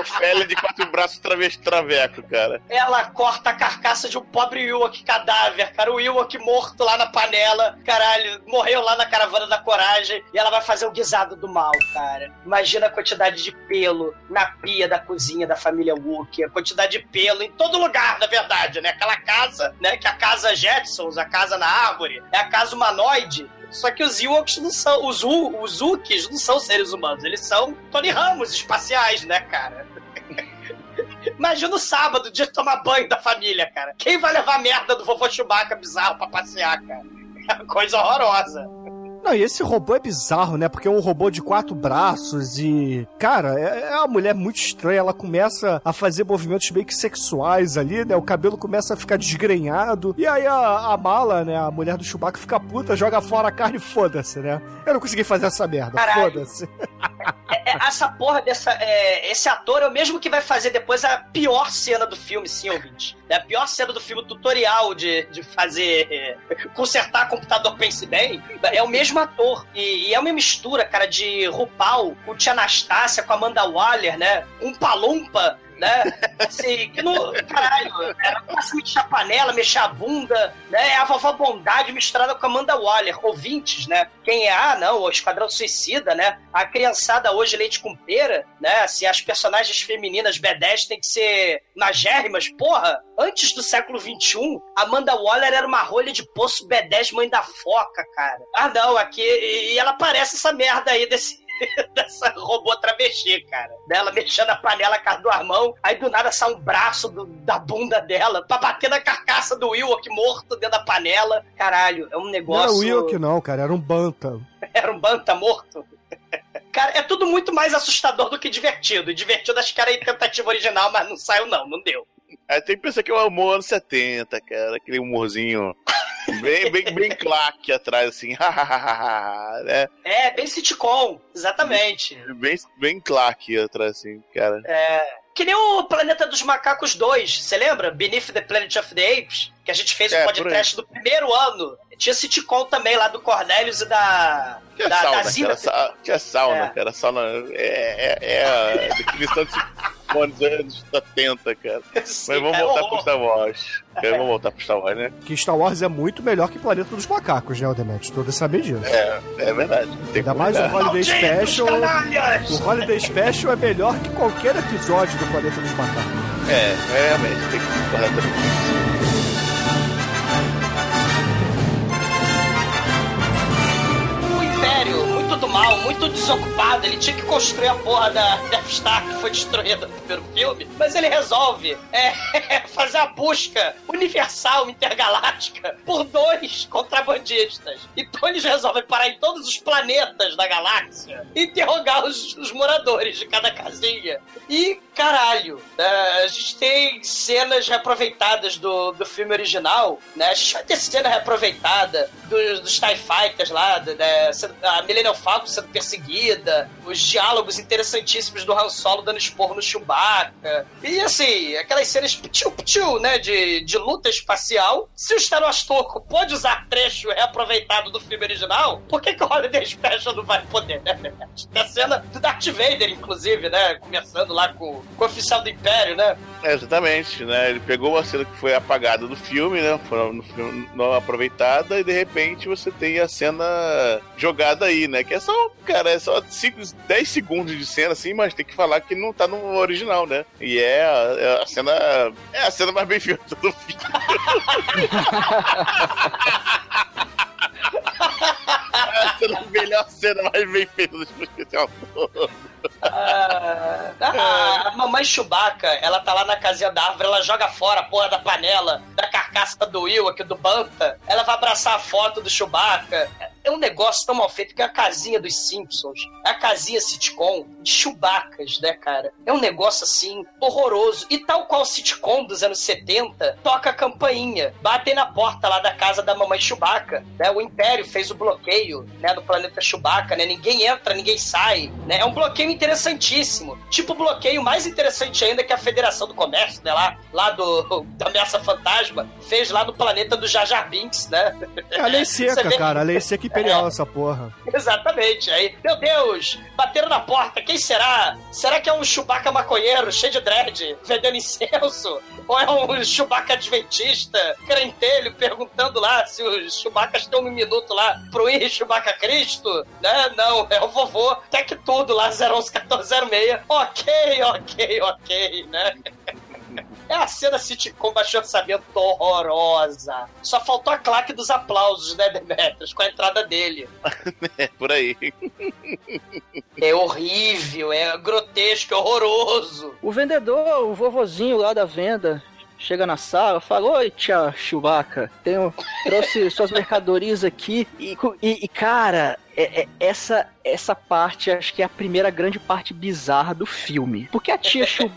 Ofélia de quatro braços travesti traveco, cara. Ela corta a carcaça de um pobre Ewok cadáver, cara. O Ewok morto lá na panela. Caralho, morreu lá na caravana da coragem. E ela vai fazer o guisado do mal, cara. Imagina a quantidade de pelo na pia da cozinha da família Wookie. A quantidade de pelo em todo lugar, na verdade, né? Aquela casa, né? Que é a casa Jetsons, a casa na árvore, é a casa humanoide. Só que os Ewoks não são. Os, U, os Wookiees não são seres humanos. Eles são Tony Ramos espaciais, né, cara? [laughs] Imagina o sábado, dia de tomar banho da família, cara. Quem vai levar a merda do vovô Chewbacca bizarro pra passear, cara? É [laughs] uma coisa horrorosa. Não, e esse robô é bizarro, né? Porque é um robô de quatro braços e. Cara, é, é uma mulher muito estranha. Ela começa a fazer movimentos meio que sexuais ali, né? O cabelo começa a ficar desgrenhado. E aí a, a mala, né? A mulher do Chewbacca fica puta, joga fora a carne e foda-se, né? Eu não consegui fazer essa merda. Foda-se. [laughs] É, é, essa porra dessa. é, esse ator é o mesmo que vai fazer depois a pior cena do filme, sim, ouvinte. É a pior cena do filme, o tutorial de, de fazer. é, consertar computador pense bem. É o mesmo ator. E, e é uma mistura, cara, de RuPaul com Tia Anastácia, com Amanda Waller, né? Um palumpa. Né? Assim, que no. Caralho, ela começa a mexer a panela, mexer a bunda, né? É a vovó Bondade misturada com a Amanda Waller. Ouvintes, né? Quem é? Ah, não, o Esquadrão Suicida, né? A criançada hoje leite com pera, né? Se as personagens femininas B10 têm que ser magérrimas, porra, antes do século XXI, Amanda Waller era uma rolha de poço B10 mãe da foca, cara. Ah, não, aqui. E ela parece essa merda aí desse. [laughs] Dessa robô travesti, cara. Dela mexendo a panela com as duas mãos, aí do nada sai um braço do- da bunda dela pra bater na carcaça do Ewok morto dentro da panela. Caralho, é um Não negócio. era o Wilk, não, cara. Era um Banta. [laughs] Era um banta morto. [laughs] Cara, é tudo muito mais assustador do que divertido. E divertido acho que era a tentativa original, mas não saiu não, não deu. Aí tem que pensar que é o humor anos 70, cara. Aquele humorzinho bem, bem, bem claque atrás, assim. [laughs] né? É, bem sitcom, exatamente. Bem, bem claque atrás, assim, cara. É. Que nem o Planeta dos Macacos 2, você lembra? Beneath the Planet of the Apes, que a gente fez o É, podcast do primeiro ano. Tinha sitcom também lá do Cornelius e da. Tinha da, sauna, da Zina. cara. Sa tinha sauna, É. cara. Sauna é, é, é a definição de dos anos 70, cara. [laughs] Sim, Mas vamos voltar horror. pro Star Wars. Cara, vamos voltar pro Star Wars, né? Que Star Wars é muito melhor que Planeta dos Macacos, né, Demet? Todos sabem disso. É, é verdade. Tem Ainda que mais o. Holiday Special. O Holiday Special é melhor que qualquer episódio do Planeta dos Macacos. É, realmente, tem que concordar também Império, muito mal, muito desocupado, ele tinha que construir a porra da Death Star que foi destruída no primeiro filme, mas ele resolve é, [laughs] fazer a busca universal, intergaláctica, por dois contrabandistas. Então eles resolvem parar em todos os planetas da galáxia e interrogar os, os moradores de cada casinha. E, caralho, é, a gente tem cenas reaproveitadas do, do filme original, né? A gente vai ter cena reaproveitada dos, dos TIE Fighters lá, da, a Millennium Falcon sendo perseguida, os diálogos interessantíssimos do Han Solo dando esporro no Chewbacca. E, assim, aquelas cenas ptiu-ptiu, né? De, de luta espacial. Se o Star Wars Toco pode usar trecho reaproveitado do filme original, por que, que o Holiday Special não vai poder, né? [laughs] Tem a cena do Darth Vader, inclusive, né? Começando lá com, com o oficial do Império, né? É, exatamente, né? Ele pegou uma cena que foi apagada do filme, né? Foi no filme não aproveitada, e de repente você tem a cena jogada aí, né? Que é só, cara, é só 5, 10 segundos de cena, assim, mas tem que falar que não tá no original, né? E é a, é a cena. É a cena mais bem feita do filme. É a melhor cena mais bem feita do especial. Ah, ah, a mamãe Chewbacca, ela tá lá na casinha da árvore, ela joga fora a porra da panela, da carcaça do Will aqui do Banta. Ela vai abraçar a foto do Chewbacca. É um negócio tão mal feito que a casinha dos Simpsons, a casinha sitcom de Chewbaccas, né, cara? É um negócio assim horroroso. E tal qual sitcom dos anos 70, toca a campainha, batem na porta lá da casa da mamãe Chewbacca, né? O Império fez o bloqueio, né, do planeta Chewbacca, né? Ninguém entra, ninguém sai, né? É um bloqueio interessantíssimo. Tipo o bloqueio mais interessante ainda que a Federação do Comércio, né, lá, lá do [laughs] da Ameaça Fantasma, fez lá no planeta do Jar Jar Binks, né? É a lei [laughs] seca, vê- cara. A lei seca [laughs] imperial, É. essa porra. Exatamente. Aí, meu Deus, bateram na porta. Quem será? Será que é um Chewbacca maconheiro, cheio de dread, vendendo incenso? Ou é um Chewbacca adventista, crentelho, perguntando lá se os Chewbaccas têm um minuto lá pro ir Chewbacca Cristo? Né? Não, é o vovô. Até que tudo lá, 011-1406. Ok, ok, ok, né? É a cena sitcom baixo orçamento horrorosa. Só faltou a claque dos aplausos, né, Demetrius, com a entrada dele. [laughs] É, por aí. É horrível, é grotesco, é horroroso. O vendedor, o vovozinho lá da venda, chega na sala, fala: Oi, tia Chewbacca, tenho, trouxe suas mercadorias aqui. E, e- e, cara, é- é- essa, essa parte acho que é a primeira grande parte bizarra do filme. Porque a tia, Chew,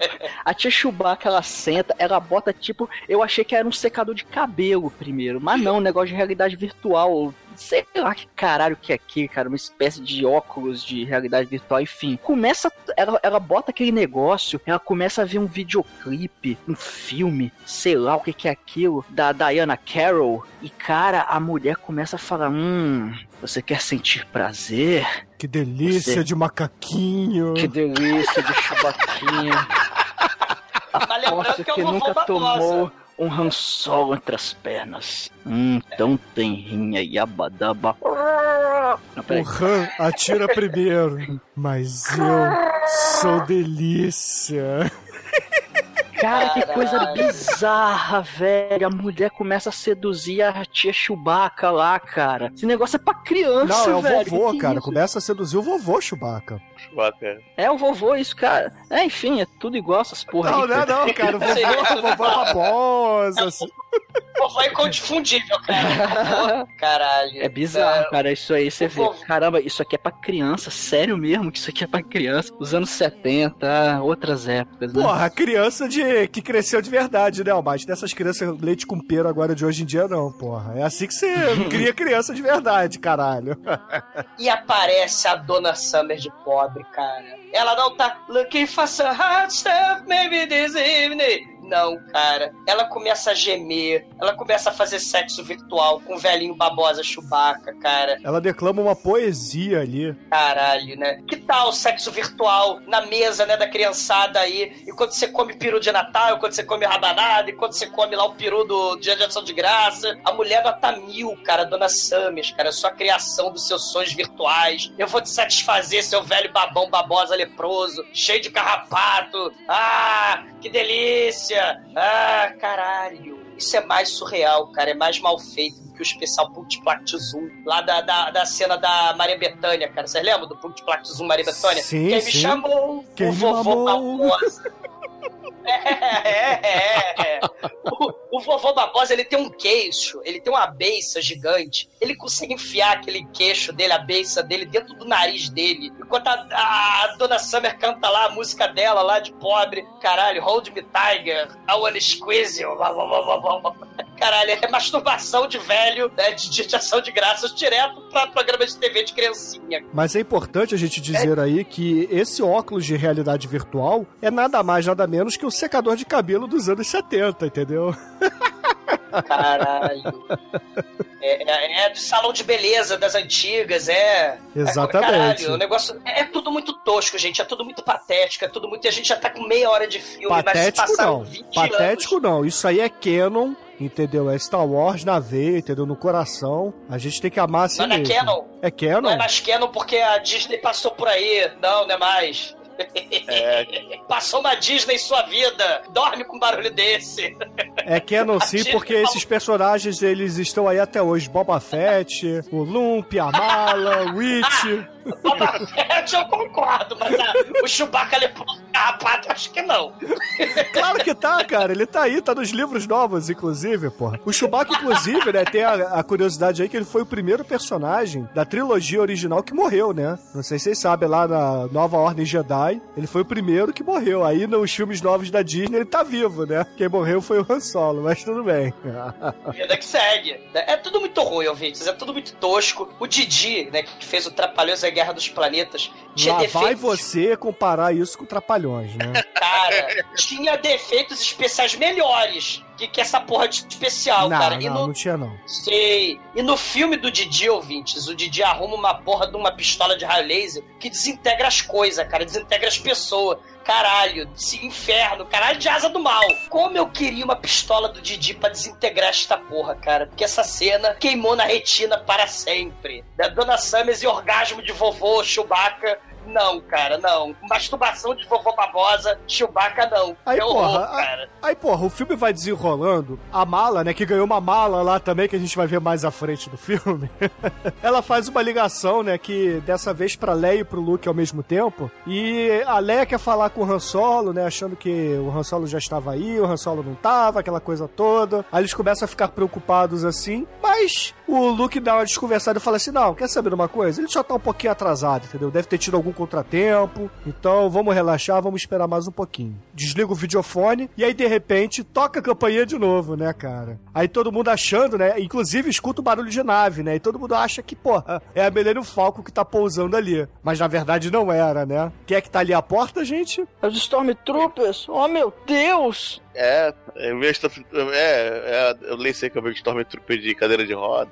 a tia Chewbacca, ela senta, ela bota tipo. Eu achei que era um secador de cabelo primeiro, mas não, um negócio de realidade virtual. Sei lá que caralho que é aquilo, cara. Uma espécie de óculos de realidade virtual, enfim. Começa. Ela, ela bota aquele negócio, ela começa a ver um videoclipe, um filme, sei lá o que, que é aquilo, da Diana Carroll. E, cara, a mulher começa a falar: Hum, você quer sentir prazer? Que delícia Você- de macaquinho. Que delícia de chubaquinha. Mas [laughs] lembrando que é que vovô nunca tomou um rançol entre as pernas. Hum, tão tenrinha e abadaba. Não, O. Han atira primeiro, mas eu sou delícia. Cara, que coisa bizarra, velho. A mulher começa a seduzir a tia Chewbacca lá, cara. Esse negócio é pra criança, Não, é o velho. vovô, Que que é cara. isso? Começa a seduzir o vovô Chewbacca. Chewbacca. É o vovô, isso, cara. É, enfim, é tudo igual essas porra Não, aí. não é cara. não, cara. O vovô, o vovô é Barbosa. assim. O vovô é inconfundível, cara. [laughs] Caralho. É bizarro, É, cara. Isso aí você vê. vovô- Caramba, isso aqui é pra criança. Sério mesmo que isso aqui é pra criança. Os anos 70, outras épocas, né? Porra, criança de, que cresceu de verdade, né, Almighty? Dessas crianças leite com pera agora de hoje em dia, não, porra. É assim que você [laughs] cria criança de verdade, caralho. E aparece a Dona Summer de pobre, cara. Ela não tá looking for some hot stuff, maybe this evening. Não, cara. Ela começa a gemer, ela começa a fazer sexo virtual com o velhinho babosa Chewbacca, cara. Ela declama uma poesia ali. Caralho, né? Que tal sexo virtual na mesa, né, da criançada aí? E quando você come peru de Natal, e quando você come rabanada, e quando você come lá o peru do Dia de Ação de Graça, a mulher nota mil, cara, Dona Summers, cara, sua criação dos seus sonhos virtuais. Eu vou te satisfazer, seu velho babão babosa leproso, cheio de carrapato. Ah, que delícia! Ah, caralho. Isso é mais surreal, cara, é mais mal feito do que o especial Multiplact Zoom, lá da, da, da cena da Maria Bethânia, cara. Vocês lembram do Multiplact Zoom Maria Bethânia? Sim, Quem sim. me chamou? Quem o vovô? Barbosa. [laughs] É, é, é, é. O, [laughs] o vovô Barbosa, ele tem um queixo, ele tem uma beiça gigante. Ele consegue enfiar aquele queixo dele, a beiça dele, dentro do nariz dele. Enquanto a, a, a dona Summer canta lá a música dela, lá de pobre. Caralho, Hold Me Tiger, I Wanna Squeeze You. Caralho, é masturbação de velho, né, de, de ação de graças, direto pra programa de TV de criancinha. Mas é importante a gente dizer aí que esse óculos de realidade virtual é nada mais, nada menos que o secador de cabelo dos anos 70, entendeu? Caralho. É, é, é do salão de beleza das antigas, é. Exatamente. Caralho, o negócio. É, é tudo muito tosco, gente. É tudo muito patético. É tudo muito. A gente já tá com meia hora de filme, mas Patético passaram não. 20 Patético anos. não. Isso aí é canon, entendeu? É Star Wars na veia, entendeu? No coração. A gente tem que amar assim Não é mesmo. Canon. É canon? Não é mais Canon porque a Disney passou por aí. Não, não é mais. Passou uma Disney em sua vida. Dorme com um barulho desse. É canon sim, Disney porque falou- esses personagens, eles estão aí até hoje. Boba Fett, o Lump, a Mala, o Witch. Boba Fett eu concordo, mas o Chewbacca leproso rapaz, acho que não. Claro que tá, cara. Ele tá aí, tá nos livros novos, inclusive, porra. O Chewbacca, inclusive, né, tem a, a curiosidade aí que ele foi o primeiro personagem da trilogia original que morreu, né? Não sei se vocês sabem, lá na Nova Ordem Jedi, ele foi o primeiro que morreu. Aí nos filmes novos da Disney ele tá vivo, né? Quem morreu foi o Han Solo, mas tudo bem. Vida que segue. É tudo muito ruim, ouvintes. É tudo muito tosco. O Didi, né, que fez o Trapalhões e a Guerra dos Planetas, tinha Lá vai defeitos. você comparar isso com Trapalhões, né? [laughs] Cara, tinha defeitos especiais melhores que, que essa porra de especial, não, cara. E não, no, não tinha não. Sei. E no filme do Didi, ouvintes, o Didi arruma uma porra de uma pistola de raio laser que desintegra as coisas, cara, desintegra as pessoas. Caralho, esse inferno, caralho de asa do mal. Como eu queria uma pistola do Didi pra desintegrar esta porra, cara. Porque essa cena queimou na retina para sempre. Da Dona Summers e orgasmo de vovô Chewbacca. Não, cara, não. Masturbação de vovô babosa, Chewbacca não. Aí, é horror, porra, cara. Aí, porra, o filme vai desenrolando. A mala, né, que ganhou uma mala lá também, que a gente vai ver mais à frente do filme. [laughs] ela faz uma ligação, né, que dessa vez pra Leia e pro Luke ao mesmo tempo. E a Leia quer falar com o Han Solo, né, achando que o Han Solo já estava aí, o Han Solo não tava, aquela coisa toda. Aí eles começam a ficar preocupados assim. Mas o Luke dá uma desconversada e fala assim: não, quer saber uma coisa? Ele só tá um pouquinho atrasado, entendeu? Deve ter tido algum contratempo. Então vamos relaxar, vamos esperar mais um pouquinho. Desliga o videofone e aí de repente toca a campainha de novo, né, cara? Aí todo mundo achando, né? Inclusive escuta o barulho de nave, né? E todo mundo acha que, porra, é a Millennium Falcon que tá pousando ali. Mas na verdade não era, né? Quem é que tá ali à porta, gente? Os Stormtroopers? Oh, meu Deus! É, é, meu Storm- é, é, eu nem sei que é o meu Stormtrooper de cadeira de roda.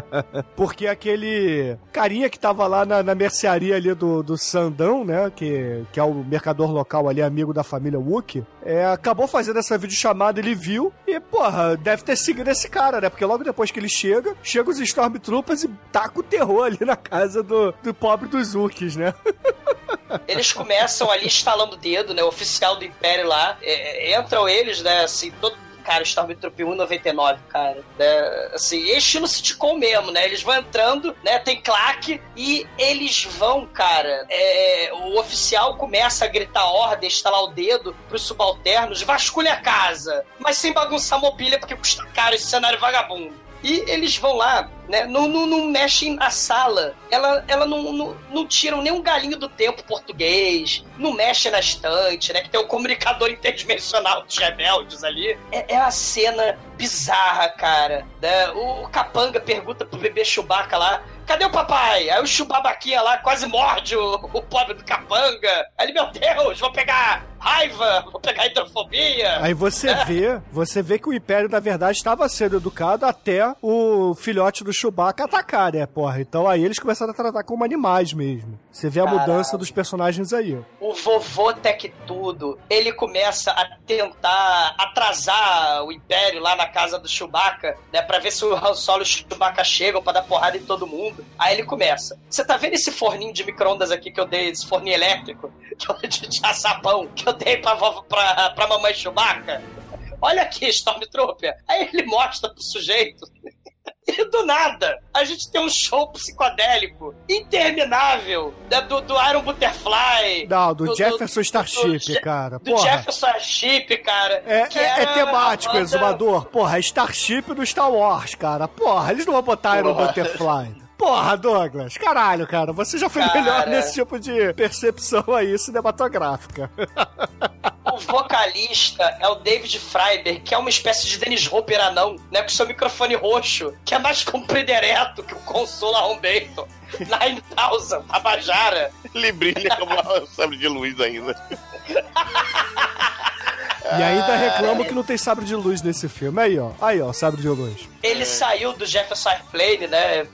[laughs] Porque aquele carinha que tava lá na, na mercearia ali do, do Sandão, né? Que, que é o mercador local ali, amigo da família Wookie, é, acabou fazendo essa videochamada, ele viu e, porra, deve ter seguido esse cara, né? Porque logo depois que ele chega, chega os Stormtroopers e taca o terror ali na casa do, do pobre dos Wookiees, né? [laughs] Eles começam ali instalando o dedo, né? O oficial do Império lá. é, é, entram eles, né? Assim, todo. Cara, Stormtrooper 1,99, cara. Né, assim, estilo sitcom mesmo, né? Eles vão entrando, né? Tem claque e eles vão, cara. é, o oficial começa a gritar ordem, instalar o dedo pros subalternos, vasculha a casa, mas sem bagunçar a mobília porque custa caro esse cenário vagabundo. E eles vão lá, né? Não, não, não mexem na sala. Ela, ela não, não, não tiram nem um galinho do tempo português. Não mexe na estante, né? Que tem o comunicador interdimensional dos rebeldes ali. É, é uma cena bizarra, cara. Né? O, o Capanga pergunta pro bebê Chewbacca lá. Cadê o papai? Aí o Chubabaquinha lá quase morde o, o pobre do Capanga. Aí ele, meu Deus, vou pegar raiva, vou pegar hidrofobia. Aí você vê, você vê que o Império, na verdade, estava sendo educado até o filhote do Chewbacca atacar, né, porra? Então aí eles começaram a tratar como animais mesmo. Você vê a Caralho. mudança dos personagens aí. o vovô Tech Tudo, ele começa a tentar atrasar o Império lá na casa do Chewbacca, né, pra ver se o Han Solo e o Chewbacca chegam pra dar porrada em todo mundo. Aí ele começa. Você tá vendo esse forninho de micro-ondas aqui que eu dei, esse forninho elétrico, [laughs] de, de assar pão, que eu dei pra, vovó, pra, pra mamãe Chewbacca? Olha aqui, Stormtrooper. Aí ele mostra pro sujeito. E do nada, a gente tem um show psicodélico interminável né, do, do Iron Butterfly. Não, do, Do- Jefferson do- Starship, do cara. Do Porra. Jefferson Starship, cara. É, é- é temático, banda- exumador. Porra, é Starship do Star Wars, cara. Porra, eles não vão botar Iron Porra. Butterfly. Porra, Douglas, caralho, cara, você já foi Cara. melhor nesse tipo de percepção aí cinematográfica. [laughs] O vocalista é o David Freiberg, que é uma espécie de Dennis Hopper anão, né? Com seu microfone roxo, que é mais comprido ereto que o console Arrombator. 9000, Tabajara. Ele brilha como uma sabre de luz ainda. E ainda reclamo que não tem sabre de luz nesse filme. Aí, ó. Aí, ó, sabre de luz. Ele saiu do Jefferson Airplane, né?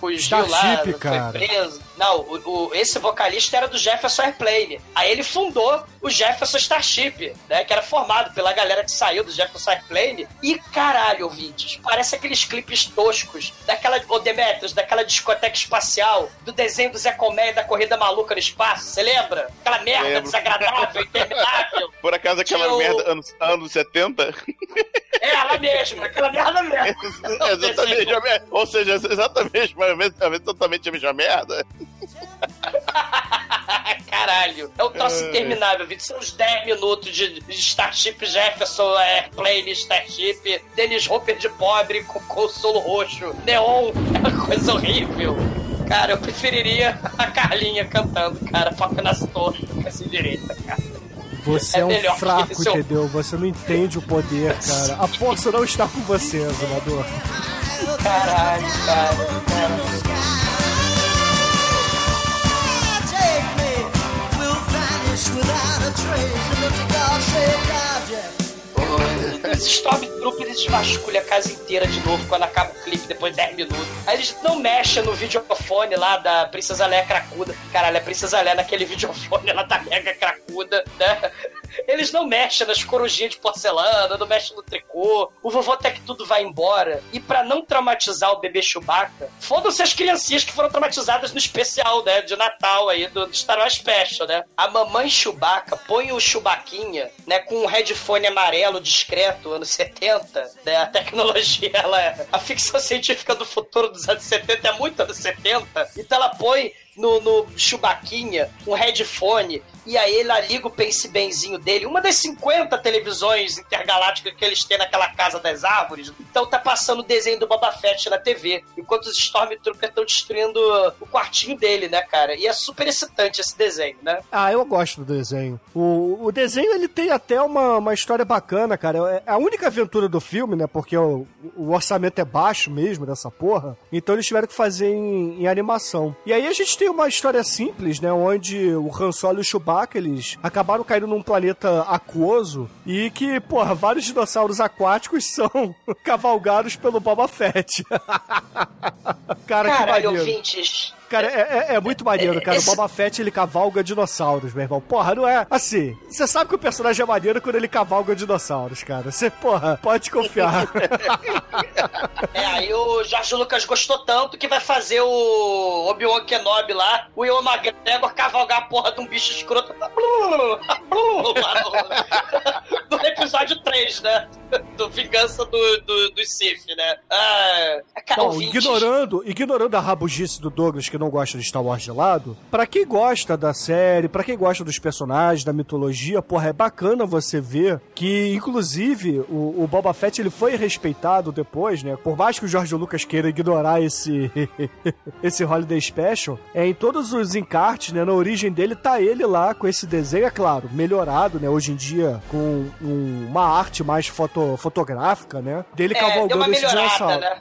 Fugiu lá, Starship, foi cara. preso. Não, o, o- esse vocalista era do Jefferson Airplane. Aí ele fundou o Jefferson Starship, né? Que era formado pela galera que saiu do Jefferson Airplane. E caralho, ouvintes, parece aqueles clipes toscos daquela, ô Demetrius, daquela discoteca espacial, do desenho do Zé Colmeia da Corrida Maluca no Espaço, você lembra? Aquela merda Lembro. desagradável, interminável. [laughs] Por acaso aquela o- merda anos, anos 70? É ela mesma, aquela merda mesmo. [laughs] exatamente. Ou seja, exatamente, mas exatamente a mesma merda. [laughs] Caralho, é um troço interminável, Vitor. São uns 10 minutos de, de Starship Jefferson, Airplane, Starship, Dennis Hopper de pobre com consolo roxo, neon, [laughs] é uma coisa horrível. Cara, eu preferiria a Carlinha cantando, cara, foca nas torres, assim direita, cara. Você É é, um fraco, é um- entendeu? Você não entende o poder, cara. A força não está com você, Azumador. Caralho, cara. cara. Os Stormtroopers vasculham a casa inteira de novo quando acaba o clipe, depois de 10 minutos. Aí eles não mexem no videofone lá da Princesa Leia cracuda. Caralho, a Princesa Leia naquele [laughs] videofone, ela tá mega cracuda, né? Eles não mexem nas corujinhas de porcelana, não mexem no tricô. O vovô até que tudo vai embora. E pra não traumatizar o bebê Chewbacca, fodam-se as criancinhas que foram traumatizadas no especial, né? De Natal aí, do, Star Wars Special, né? A mamãe Chewbacca põe o Chewbaquinha, né? Com um headphone amarelo discreto, anos 70, né? A tecnologia, [laughs] ela é... A ficção científica do futuro dos anos 70 é muito anos 70. Então ela põe no, no um headphone e aí ela liga o pense benzinho dele, uma das 50 televisões intergalácticas que eles têm naquela casa das árvores. Então tá passando o desenho do Boba Fett na TV, enquanto os Stormtroopers estão destruindo o quartinho dele, né, cara? E é super excitante esse desenho, né? Ah, eu gosto do desenho. O, o desenho, ele tem até uma, uma história bacana, cara. É a única aventura do filme, né? Porque o, o orçamento é baixo mesmo dessa porra. Então eles tiveram que fazer em, em animação. E aí a gente tem uma história simples, né? Onde o Han Solo e o Chewbacca, eles acabaram caindo num planeta aquoso e que, porra, vários dinossauros aquáticos [laughs] são cavalgados pelo Boba Fett. [laughs] cara, que Caralho, maneiro. ouvintes. Cara, é, é- é muito maneiro, cara. Esse- O Boba Fett, ele cavalga dinossauros, meu irmão. Porra, não é assim. Você sabe que o personagem é maneiro quando ele cavalga dinossauros, cara. Você, porra, pode confiar. [laughs] É, aí o Jorge Lucas gostou tanto que vai fazer o Obi-Wan Kenobi lá, o Ian McGregor cavalgar a porra de um bicho escroto. No, [laughs] no episódio 3, né? Do Vingança do, do, do Sith, né? Ah, cara, Bom, ignorando, ignorando a rabugice do Douglas que não gosta de Star Wars de lado, pra quem gosta da série, pra quem gosta dos personagens, da mitologia, porra, é bacana você ver que, inclusive, o, o Boba Fett ele foi respeitado depois, né? Por mais que o George Lucas queira ignorar esse [laughs] esse Holiday Special, é em todos os encartes, né? Na origem dele tá ele lá com esse desenho, é claro, melhorado, né? Hoje em dia com um- uma arte mais foto, fotográfica, né? Dele é, cavalgando esse dinossauro. né?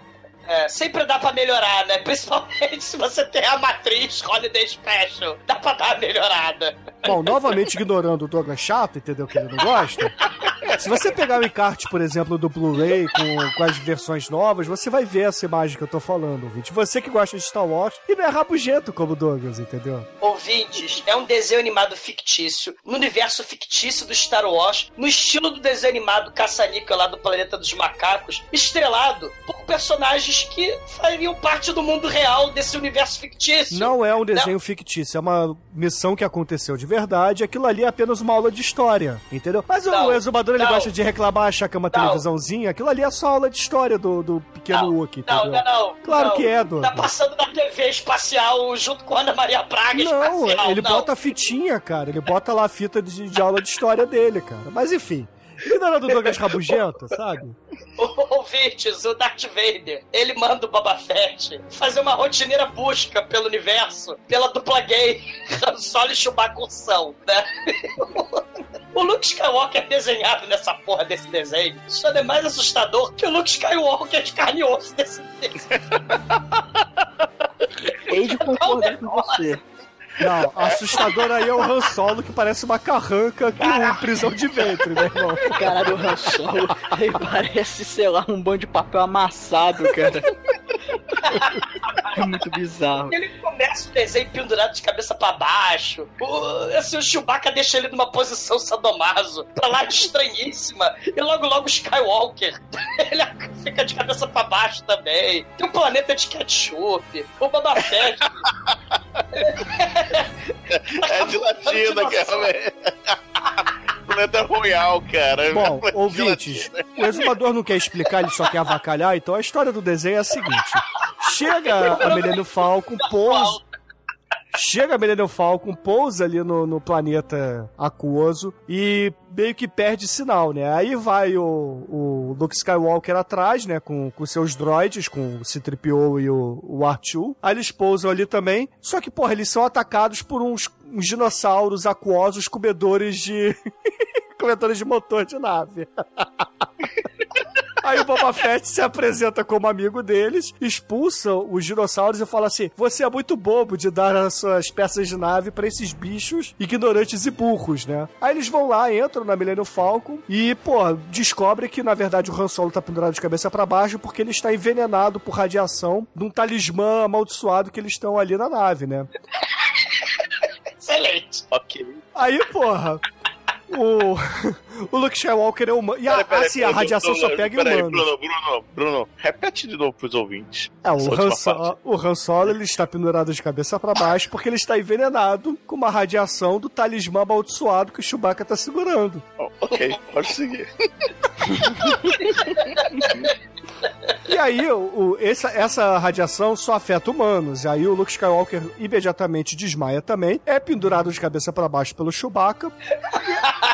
É, sempre dá pra melhorar, né? Principalmente [laughs] se você tem a matriz Holiday Special. Dá pra dar uma melhorada. Bom, novamente ignorando o Douglas chato, entendeu? Que ele não gosta. [laughs] Se você pegar o encarte, por exemplo, do Blu-ray com, com as versões novas, você vai ver essa imagem que eu tô falando, ouvinte. Você que gosta de Star Wars e não é rabugento como o Douglas, entendeu? Ouvintes, é um desenho animado fictício, no universo fictício do Star Wars, no estilo do desenho animado Caça-Níquel lá do Planeta dos Macacos, estrelado por personagens que fariam parte do mundo real desse universo fictício. Não é um desenho fictício, é uma missão que aconteceu de verdade. Aquilo ali é apenas uma aula de história, entendeu? Mas o Não, exumador ele não. gosta de reclamar, achar que é uma Não. televisãozinha. Aquilo ali é só aula de história do, do pequeno Wookie, Não, não, não. Claro que é, Douglas. Tá passando na TV espacial junto com a Ana Maria Braga Não, espacial. ele não. bota a fitinha, cara. Ele bota lá a fita de, de aula de história dele, cara. Mas enfim. Ignorando o Douglas Rabugento, sabe? Ouvintes, o Darth Vader, ele manda o Boba Fett fazer uma rotineira busca pelo universo, pela dupla gay, [laughs] Solo e Chewbacca Ursão, né? [laughs] O Luke Skywalker desenhado nessa porra desse desenho, isso é mais assustador que o Luke Skywalker de carne e osso desse desenho. Hei de concordar com você. Não, assustador aí é o Han Solo que parece uma carranca com prisão de ventre, meu irmão. Caralho, o Han Solo, ele parece, sei lá, um bando de papel amassado, cara. É muito bizarro. Ele começa o desenho pendurado de cabeça pra baixo. O, assim, o Chewbacca deixa ele numa posição sadomaso, pra lá estranhíssima. E logo, logo o Skywalker, [laughs] ele fica de cabeça pra baixo também. Tem um planeta de ketchup. O Boba Fett. [laughs] É de latina, cara. Planeta [laughs] Royal, cara. Bom, De ouvintes, o exumador não quer explicar, ele só quer avacalhar, então a história do desenho é a seguinte. Chega a Millennium Falcon, pousa, chega a Millennium Falcon, pousa ali no, no planeta aquoso e meio que perde sinal, né? Aí vai o, o Luke Skywalker atrás, né? Com, com seus droids, com o C-3PO e o, o R2. Aí eles pousam ali também. Só que, porra, eles são atacados por uns, uns dinossauros aquosos comedores de... [laughs] comedores de motor de nave. [laughs] Aí o Boba Fett se apresenta como amigo deles, expulsa os dinossauros e fala assim: Você é muito bobo de dar as suas peças de nave pra esses bichos ignorantes e burros, né? Aí eles vão lá, entram na Millennium Falcon e, pô, descobrem que na verdade o Han Solo tá pendurado de cabeça para baixo porque ele está envenenado por radiação de um talismã amaldiçoado que eles estão ali na nave, né? [laughs] Excelente. Ok. Aí, porra. O, o Luke Skywalker é humano. E a, Pera, pera, assim, a radiação Bruno, só pega pera humanos. Bruno, Bruno, Bruno, repete de novo pros ouvintes. É, o Han, So- o Han Solo ele está pendurado de cabeça para baixo porque ele está envenenado com uma radiação do talismã amaldiçoado que o Chewbacca está segurando. Oh, ok, pode seguir. [laughs] E aí, o, essa, essa radiação só afeta humanos. E aí, o Luke Skywalker imediatamente desmaia também. É pendurado de cabeça para baixo pelo Chewbacca.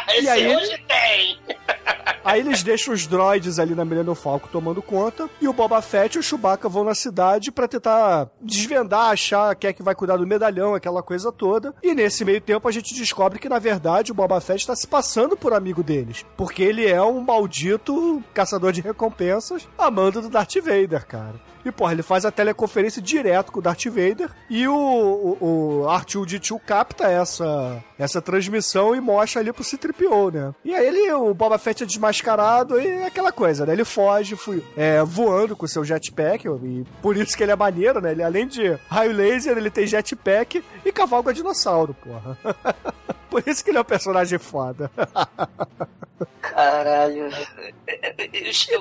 Esse aí? hoje tem. [laughs] Aí eles deixam os droids ali na Millennium Falcon tomando conta. E o Boba Fett e o Chewbacca vão na cidade pra tentar desvendar, achar quem é que vai cuidar do medalhão, aquela coisa toda. E nesse meio tempo a gente descobre que, na verdade, o Boba Fett está se passando por amigo deles. Porque ele é um maldito caçador de recompensas, amando do Darth Vader, cara. E, porra, ele faz a teleconferência direto com o Darth Vader e o, o, o R2-D2 capta essa, essa transmissão e mostra ali pro C-3PO, né? E aí ele, o Boba Fett é desmascarado e é aquela coisa, né? Ele foge fui, é, voando com seu jetpack e por isso que ele é maneiro, né? Ele, além de raio laser, ele tem jetpack e cavalga dinossauro, porra. [laughs] Por isso que ele é um personagem foda. [laughs] Caralho.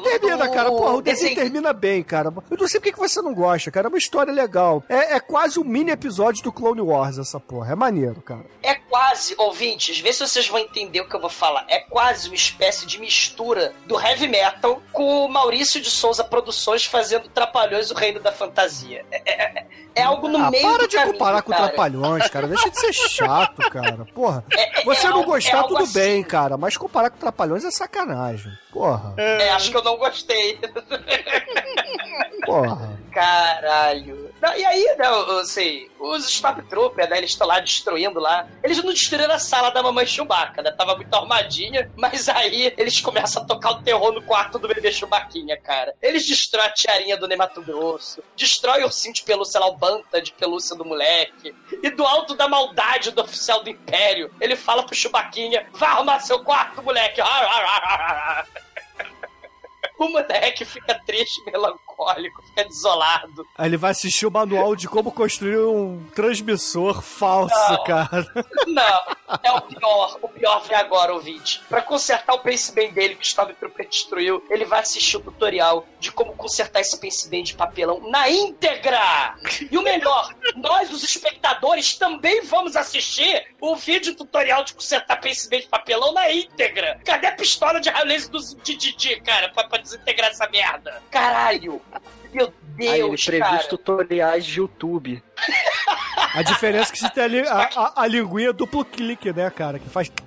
Termina, cara. Porra, o desenho desenho- termina bem, cara. Eu não sei por que você não gosta, cara. É uma história legal. É, é quase um mini episódio do Clone Wars, essa porra. É maneiro, cara. É quase, ouvintes, vê se vocês vão entender o que eu vou falar. É quase uma espécie de mistura do heavy metal com o Maurício de Souza Produções fazendo Trapalhões o Reino da Fantasia. É, é- é- é algo no ah, meio para do de caminho, comparar com cara. Trapalhões, cara. Deixa de ser chato, cara. Porra. É- é- Você é não algo- é gostar, tudo assim. bem, cara. Mas comparar com Trapalhões é sacanagem. Porra. É, acho que eu não gostei. Porra. Caralho. E aí, né, sei, os Stormtroopers, né, eles estão lá destruindo lá. Eles não destruíram a sala da mamãe Chewbacca, né? Tava muito armadinha, mas aí eles começam a tocar o terror no quarto do bebê Chewbaquinha, cara. Eles destroem a tiarinha do Nemato Grosso, destrói o ursinho de pelúcia lá, o banta de pelúcia do moleque. E do alto da maldade do oficial do Império, ele fala pro Chewbaquinha, vai arrumar seu quarto, moleque. [laughs] [laughs] O moleque fica triste, melancólico, fica desolado. Aí ele vai assistir o manual de como construir um transmissor falso, Não. cara. [laughs] Não, é o pior. O pior vem agora, ouvinte. Pra consertar o Pense Bem dele que o Stormtrooper destruiu, ele vai assistir o tutorial de como consertar esse Pense Bem de papelão na íntegra! E o melhor, nós, os espectadores, também vamos assistir o vídeo tutorial de consertar Bem de papelão na íntegra! Cadê a pistola de raio laser do Didi, cara, pra, pra desintegrar essa merda? Caralho! Meu Aí ele Deus, previu cara. os tutoriais de YouTube. A diferença é que você tem ali a, a, a linguinha duplo clique, né, cara? Que faz. [laughs]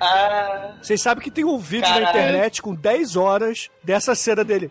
Ah, Vocês sabem que tem um vídeo na Caralho. internet com 10 horas dessa cena dele.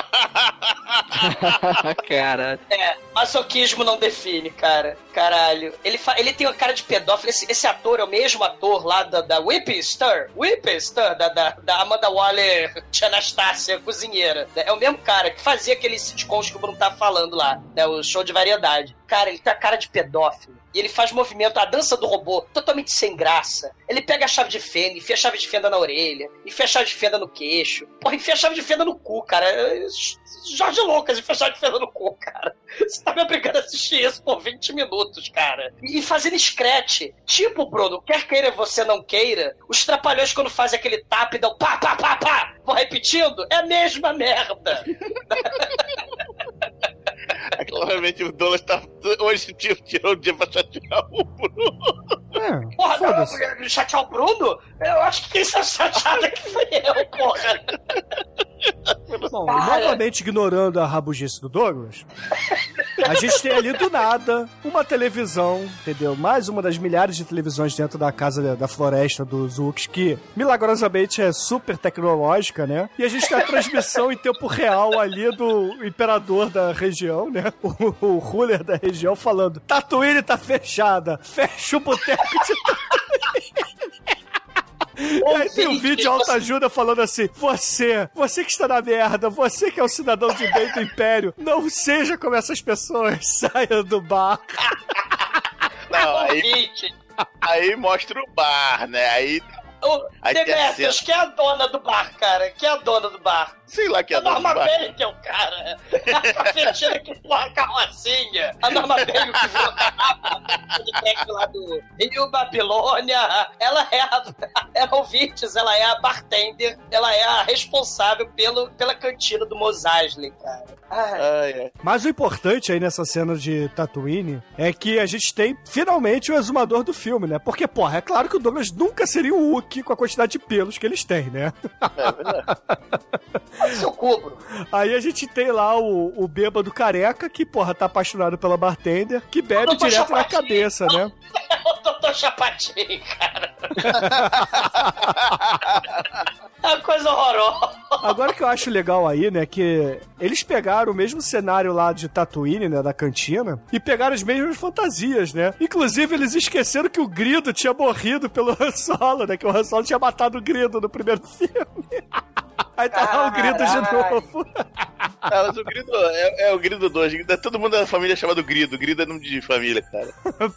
[laughs] Cara, É, masoquismo não define, cara. Caralho. Ele, fa- ele tem uma cara de pedófilo. Esse, esse ator é o mesmo ator lá da, da Whippy Stir. Stir, da, da, da Amanda Waller, [laughs] Tia Anastácia, cozinheira. É o mesmo cara que fazia aqueles sitcoms que o Bruno tava falando lá, né? O show de variedade. Cara, ele tem a cara de pedófilo. E ele faz movimento, a dança do robô, totalmente sem graça. Ele pega a chave de fenda, enfia a chave de fenda na orelha, enfia a chave de fenda no queixo. Porra, enfia a chave de fenda no cu, cara. Jorge Lucas, a chave de fenda no cu, cara. Você tá me obrigando a assistir isso por 20 minutos, cara. E fazendo scratch. Tipo, Bruno, quer queira você não queira, os trapalhões quando fazem aquele tap dão pá, pá, pá, pá. Vou repetindo, é a mesma merda. [laughs] [laughs] Claramente o Douglas tá. Hoje tirou, tirou o dia pra chatear o Bruno. É, Porra, não, chatear o Bruno? Eu acho que quem está chateado aqui foi eu, porra. Bom, Para. novamente ignorando a rabugice do Douglas, a gente tem ali do nada uma televisão, entendeu? Mais uma das milhares de televisões dentro da casa da- da floresta dos Zooks, que milagrosamente é super tecnológica, né? E a gente tem a transmissão em tempo real ali do imperador da região, né? O, o ruler da região falando: Tatooine tá fechada, fecha o boteco de [laughs] E aí tem um vídeo de você- autoajuda falando assim: Você, você que está na merda, você que é um cidadão de bem do Império, não seja como essas pessoas, [laughs] saia do bar. Não, aí, aí mostra o bar, né? Aí, o Aí Demetrius, que é a dona do bar, cara? Que é a dona do bar? Sei lá que é A Norma bar. Bacon, cara. A cafetina que porra carrocinha. A Norma Bacon que virou lá do Rio Babilônia. Ela é a, ela, ouvintes, ela é a bartender, ela é a responsável pelo, pela cantina do Mos Eisley, cara. Ai, Ai, ai. Mas o importante aí nessa cena de Tatooine é que a gente tem finalmente o exumador do filme, né? Porque, porra, é claro que o Douglas nunca seria um Wookiee com a quantidade de pelos que eles têm, né? É verdade. [laughs] seu cubro. Aí a gente tem lá o, o bêbado careca que, porra, tá apaixonado pela bartender, que bebe direto na cabeça, né? É [laughs] o Doutor Chapatinho, cara. [laughs] É uma coisa horrorosa. Agora que eu acho legal aí, né, que eles pegaram o mesmo cenário lá de Tatooine, né, da cantina, e pegaram as mesmas fantasias, né? Inclusive, eles esqueceram que o Grido tinha morrido pelo Han Solo, né, que o Han Solo tinha matado o Grido no primeiro filme. [laughs] Aí tá lá o Grido de novo. Ah, mas o Grido é, é o Grido 2. Todo mundo da família é chamado Grido. Grido é nome de família, cara.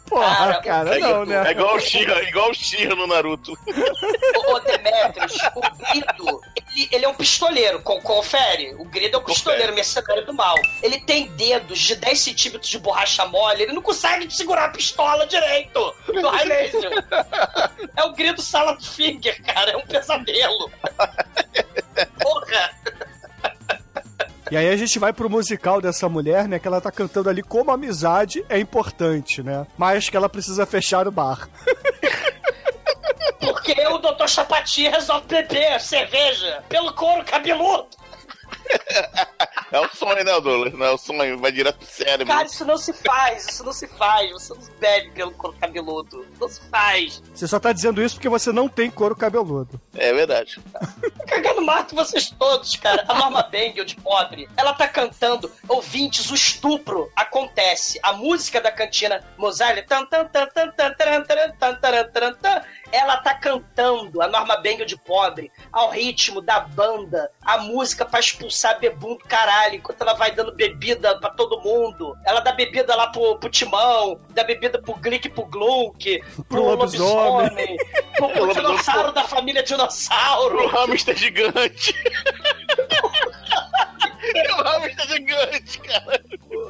Porra, Cara, cara, é, não, igual- é né? igual o Shira, igual o Shira no Naruto. Ô, ô, Demetrius, o Grido, ele, ele é um pistoleiro, con- confere? O Grido é um pistoleiro, mercenário do mal. Ele tem dedos de 10 centímetros de borracha mole, ele não consegue segurar a pistola direito do High Laser. [laughs] É o Grido Salad Finger, cara, é um pesadelo. Porra! E aí a gente vai pro musical dessa mulher, né, que ela tá cantando ali como a amizade é importante, né? Mas que ela precisa fechar o bar. [laughs] Porque o Dr. Chapatinho resolve beber cerveja pelo couro cabeludo. É o sonho, né, Douglas? Não é o sonho, vai direto pro cérebro. Cara, isso não se faz, isso não se faz. Você não bebe pelo couro cabeludo. Não se faz. Você só tá dizendo isso porque você não tem couro cabeludo. É verdade. Cagando mato vocês todos, cara. A Norma Bengel de pobre, ela tá cantando, ouvintes, o estupro acontece. A música da cantina tan tan tan tan tan tan tan tan tan tan tan, ela tá cantando, a Norma Bengel de pobre, ao ritmo da banda, a música pra expulsar bebum do caralho, enquanto ela vai dando bebida pra todo mundo. Ela dá bebida lá pro, pro Timão, dá bebida pro Glick e pro Glunk, [laughs] pro, lobisomem. lobisomem, pro, [laughs] pro dinossauro da família dinossauro. O hamster gigante. [laughs] É o hamster gigante, cara.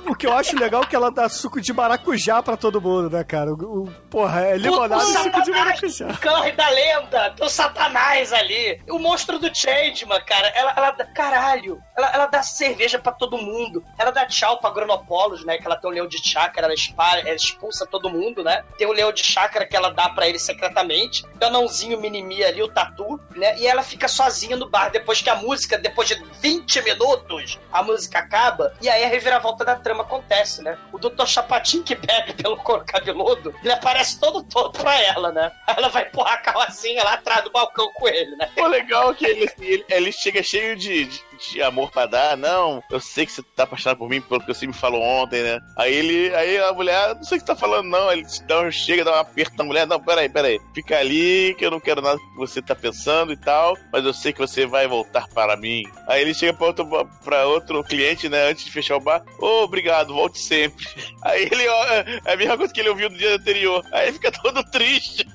O que eu acho legal é que ela dá suco de maracujá pra todo mundo, né, cara? O, o- porra, é limonada O e suco de Satanás, maracujá. O Curry da lenda, tem o Satanás ali. O monstro do Changeman, cara. Ela, ela dá. Caralho. Ela, ela dá cerveja pra todo mundo. Ela dá tchau pra Gronopolos, né? Que ela tem o leão de chácara, ela, espalha, ela expulsa todo mundo, né? Tem o leão de chácara que ela dá pra ele secretamente. Tem o anãozinho minimi ali, o tatu, né? E ela fica sozinha no bar depois que a música, depois de 20 minutos, a música acaba. E aí a reviravolta da trama acontece, né? O Dr. Chapatinho que bebe pelo couro cabeludo, ele aparece todo todo pra ela, né? Ela vai empurrar a carrocinha lá atrás do balcão com ele, né? O legal é que ele, ele, ele chega cheio de, de, de amor pra dar. Não, eu sei que você tá apaixonado por mim pelo que você me falou ontem, né? Aí ele, aí a mulher, não sei o que tá falando, não. Ele dá um, chega, dá um aperto na mulher. Não, peraí, peraí. Fica ali, que eu não quero nada que você tá pensando e tal. Mas eu sei que você vai voltar para mim. Aí ele chega pra outro, pra outro cliente, né? Antes de fechar o bar. Ô, obrigado, volte sempre. [laughs] Aí ele, ó, é a mesma coisa que ele ouviu no dia anterior. Aí fica todo [laughs] triste.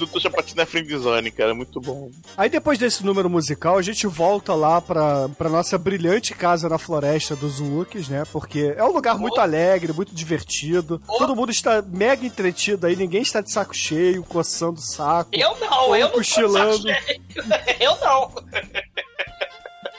Doutor Chapatinho na friendzone, cara. Muito bom. Aí depois desse número musical, a gente volta lá pra, pra nossa brilhante casa na floresta dos Wookiees, né? Porque é um lugar muito alegre, muito divertido. Todo mundo está mega entretido aí, ninguém está de saco cheio, coçando o saco. Eu não, eu não tô cochilando. de saco cheio. [laughs] Eu não.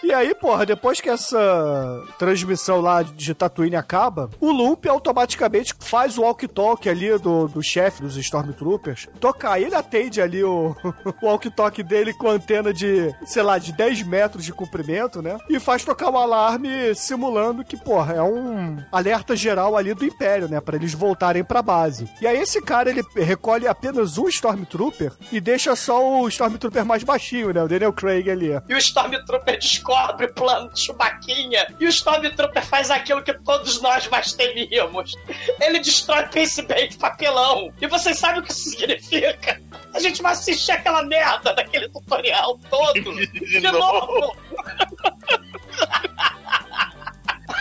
E aí, porra, depois que essa transmissão lá de Tatooine acaba, o Lump automaticamente faz o walk-talk ali do, do chefe dos Stormtroopers. Tocar, ele atende ali o, [laughs] o walk-talk dele com antena de, sei lá, de 10 metros de comprimento, né? E faz tocar o alarme simulando que, porra, é um alerta geral ali do Império, né? Pra eles voltarem pra base. E aí esse cara, ele recolhe apenas um Stormtrooper e deixa só o Stormtrooper mais baixinho, né? O Daniel Craig ali. E o Stormtrooper descobre o plano de Chewbaquinha. E o Stormtrooper faz aquilo que todos nós mais temíamos. Ele destrói Bem de papelão. E vocês sabem o que isso significa? A gente vai assistir aquela merda daquele tutorial todo. [laughs] De, novo.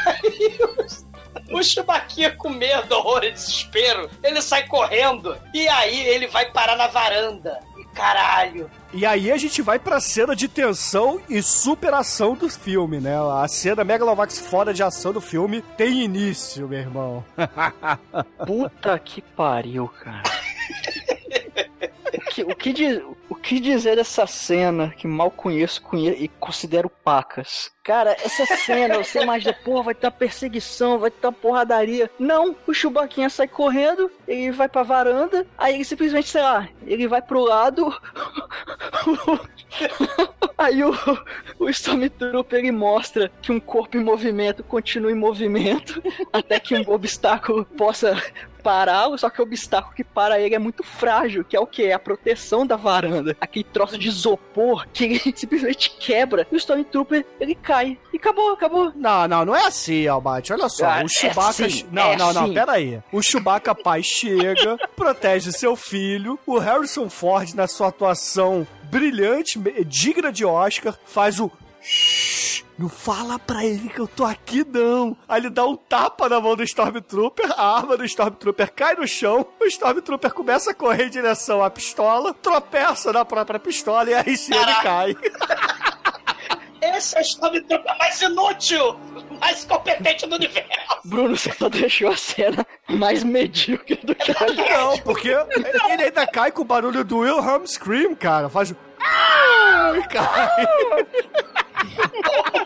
Aí o- o Chewbacquinha com medo, horror e desespero, ele sai correndo. E aí ele vai parar na varanda. E caralho, E aí a gente vai pra cena de tensão e superação do filme, né? A cena Megalovax fora de ação do filme tem início, meu irmão. [laughs] Puta que pariu, cara. [laughs] O que, o, que di- o que dizer dessa cena que mal conheço conhe- e considero pacas? Cara, essa cena, você imagina, porra, vai ter uma perseguição, vai ter uma porradaria. Não, o Chewbaquinha sai correndo, ele vai pra varanda, aí ele simplesmente, sei lá, ele vai pro lado. [laughs] Aí o, o Stormtrooper ele mostra que um corpo em movimento continua em movimento até que um obstáculo possa pará-lo, só que o obstáculo que para ele é muito frágil, que é o que? É a proteção da varanda. Aquele troço de isopor que ele [laughs] simplesmente quebra e o Stormtrooper ele cai. E acabou, acabou. Não, não, não é assim, Albate. Olha só, Ah, o Chewbacca. é assim, não, é não, não, assim. pera aí. O Chewbacca pai chega, [laughs] protege seu filho. O Harrison Ford, na sua atuação brilhante, digna de Oscar, faz o. "Shh, Não fala pra ele que eu tô aqui, não. Aí ele dá um tapa na mão do Stormtrooper, a arma do Stormtrooper cai no chão, o Stormtrooper começa a correr em direção à pistola, tropeça na própria pistola e aí sim ele cai. esse é o Stormtrooper mais inútil, mais competente do universo. Bruno, você só deixou a cena mais medíocre do que a gente. Não, porque ele ainda cai com o barulho do Wilhelm Scream, cara. Faz o. "Ah!" [laughs] E cai.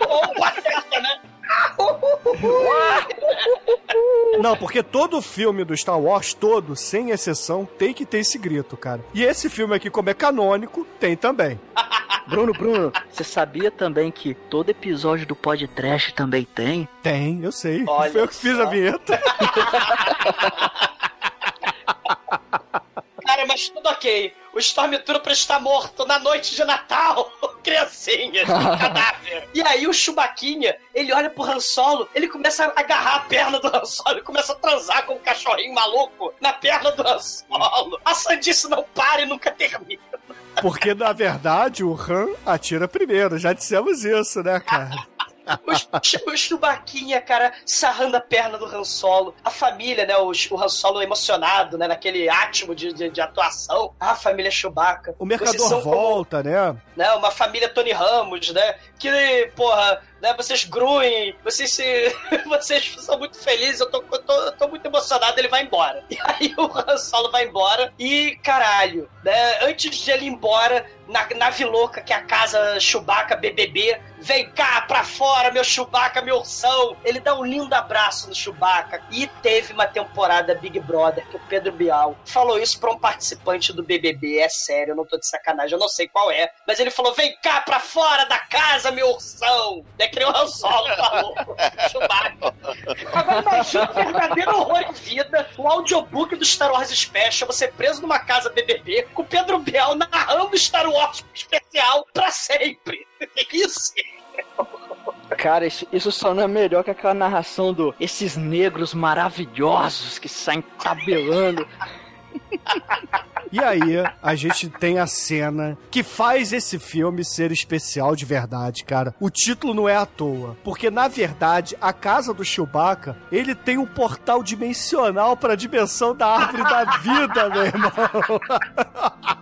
Ou o acerta, né? Não, porque todo filme do Star Wars, todo, sem exceção, tem que ter esse grito, cara. E esse filme aqui, como é canônico, tem também. Bruno, Bruno, você sabia também que todo episódio do podcast também tem? Tem, eu sei. Olha Foi eu que fiz a vinheta. [laughs] Cara, mas tudo ok. O Stormtrooper está morto na noite de Natal. [laughs] Criancinha, [laughs] cadáver. E aí o Chewbaquinha, ele olha pro Han Solo, ele começa a agarrar a perna do Han Solo, ele começa a transar com um cachorrinho maluco na perna do Han Solo. A sandice não para e nunca termina. Porque, na verdade, o Han atira primeiro. Já dissemos isso, né, cara? [laughs] O, Chu- o Chewbaquinha, cara, sarrando a perna do Han Solo. A família, né? O, o Han Solo emocionado, né? Naquele átimo de, de, de atuação. Ah, a família Chewbacca. O mercador são como- volta, né? né, uma família Tony Ramos, né? Que, porra, né, vocês gruem, vocês se. [laughs] vocês são muito felizes, eu tô, eu tô, eu tô muito emocionado, ele vai embora. [laughs] E aí o Han Solo vai embora e, caralho, né? Antes de ele ir embora, na nave louca, que é a casa Chewbacca BBB, vem cá pra fora, meu Chewbacca, meu ursão. Ele dá um lindo abraço no Chewbacca. E teve uma temporada Big Brother que o Pedro Bial falou isso pra um participante do BBB. É sério, eu não tô de sacanagem, eu não sei qual é. Mas ele falou: vem cá pra fora da casa, meu ursão. É nem o Han Solo falou. Agora imagina o verdadeiro horror em vida, o audiobook do Star Wars Special, você preso numa casa BBB, com o Pedro Bial narrando Star Wars especial pra sempre. Isso. Cara, isso, isso só não é melhor que aquela narração do esses negros maravilhosos que saem tabelando. E aí, a gente tem a cena que faz esse filme ser especial de verdade, cara. O título não é à toa, porque na verdade, a casa do Chewbacca, ele tem um portal dimensional pra dimensão da árvore da vida, meu irmão.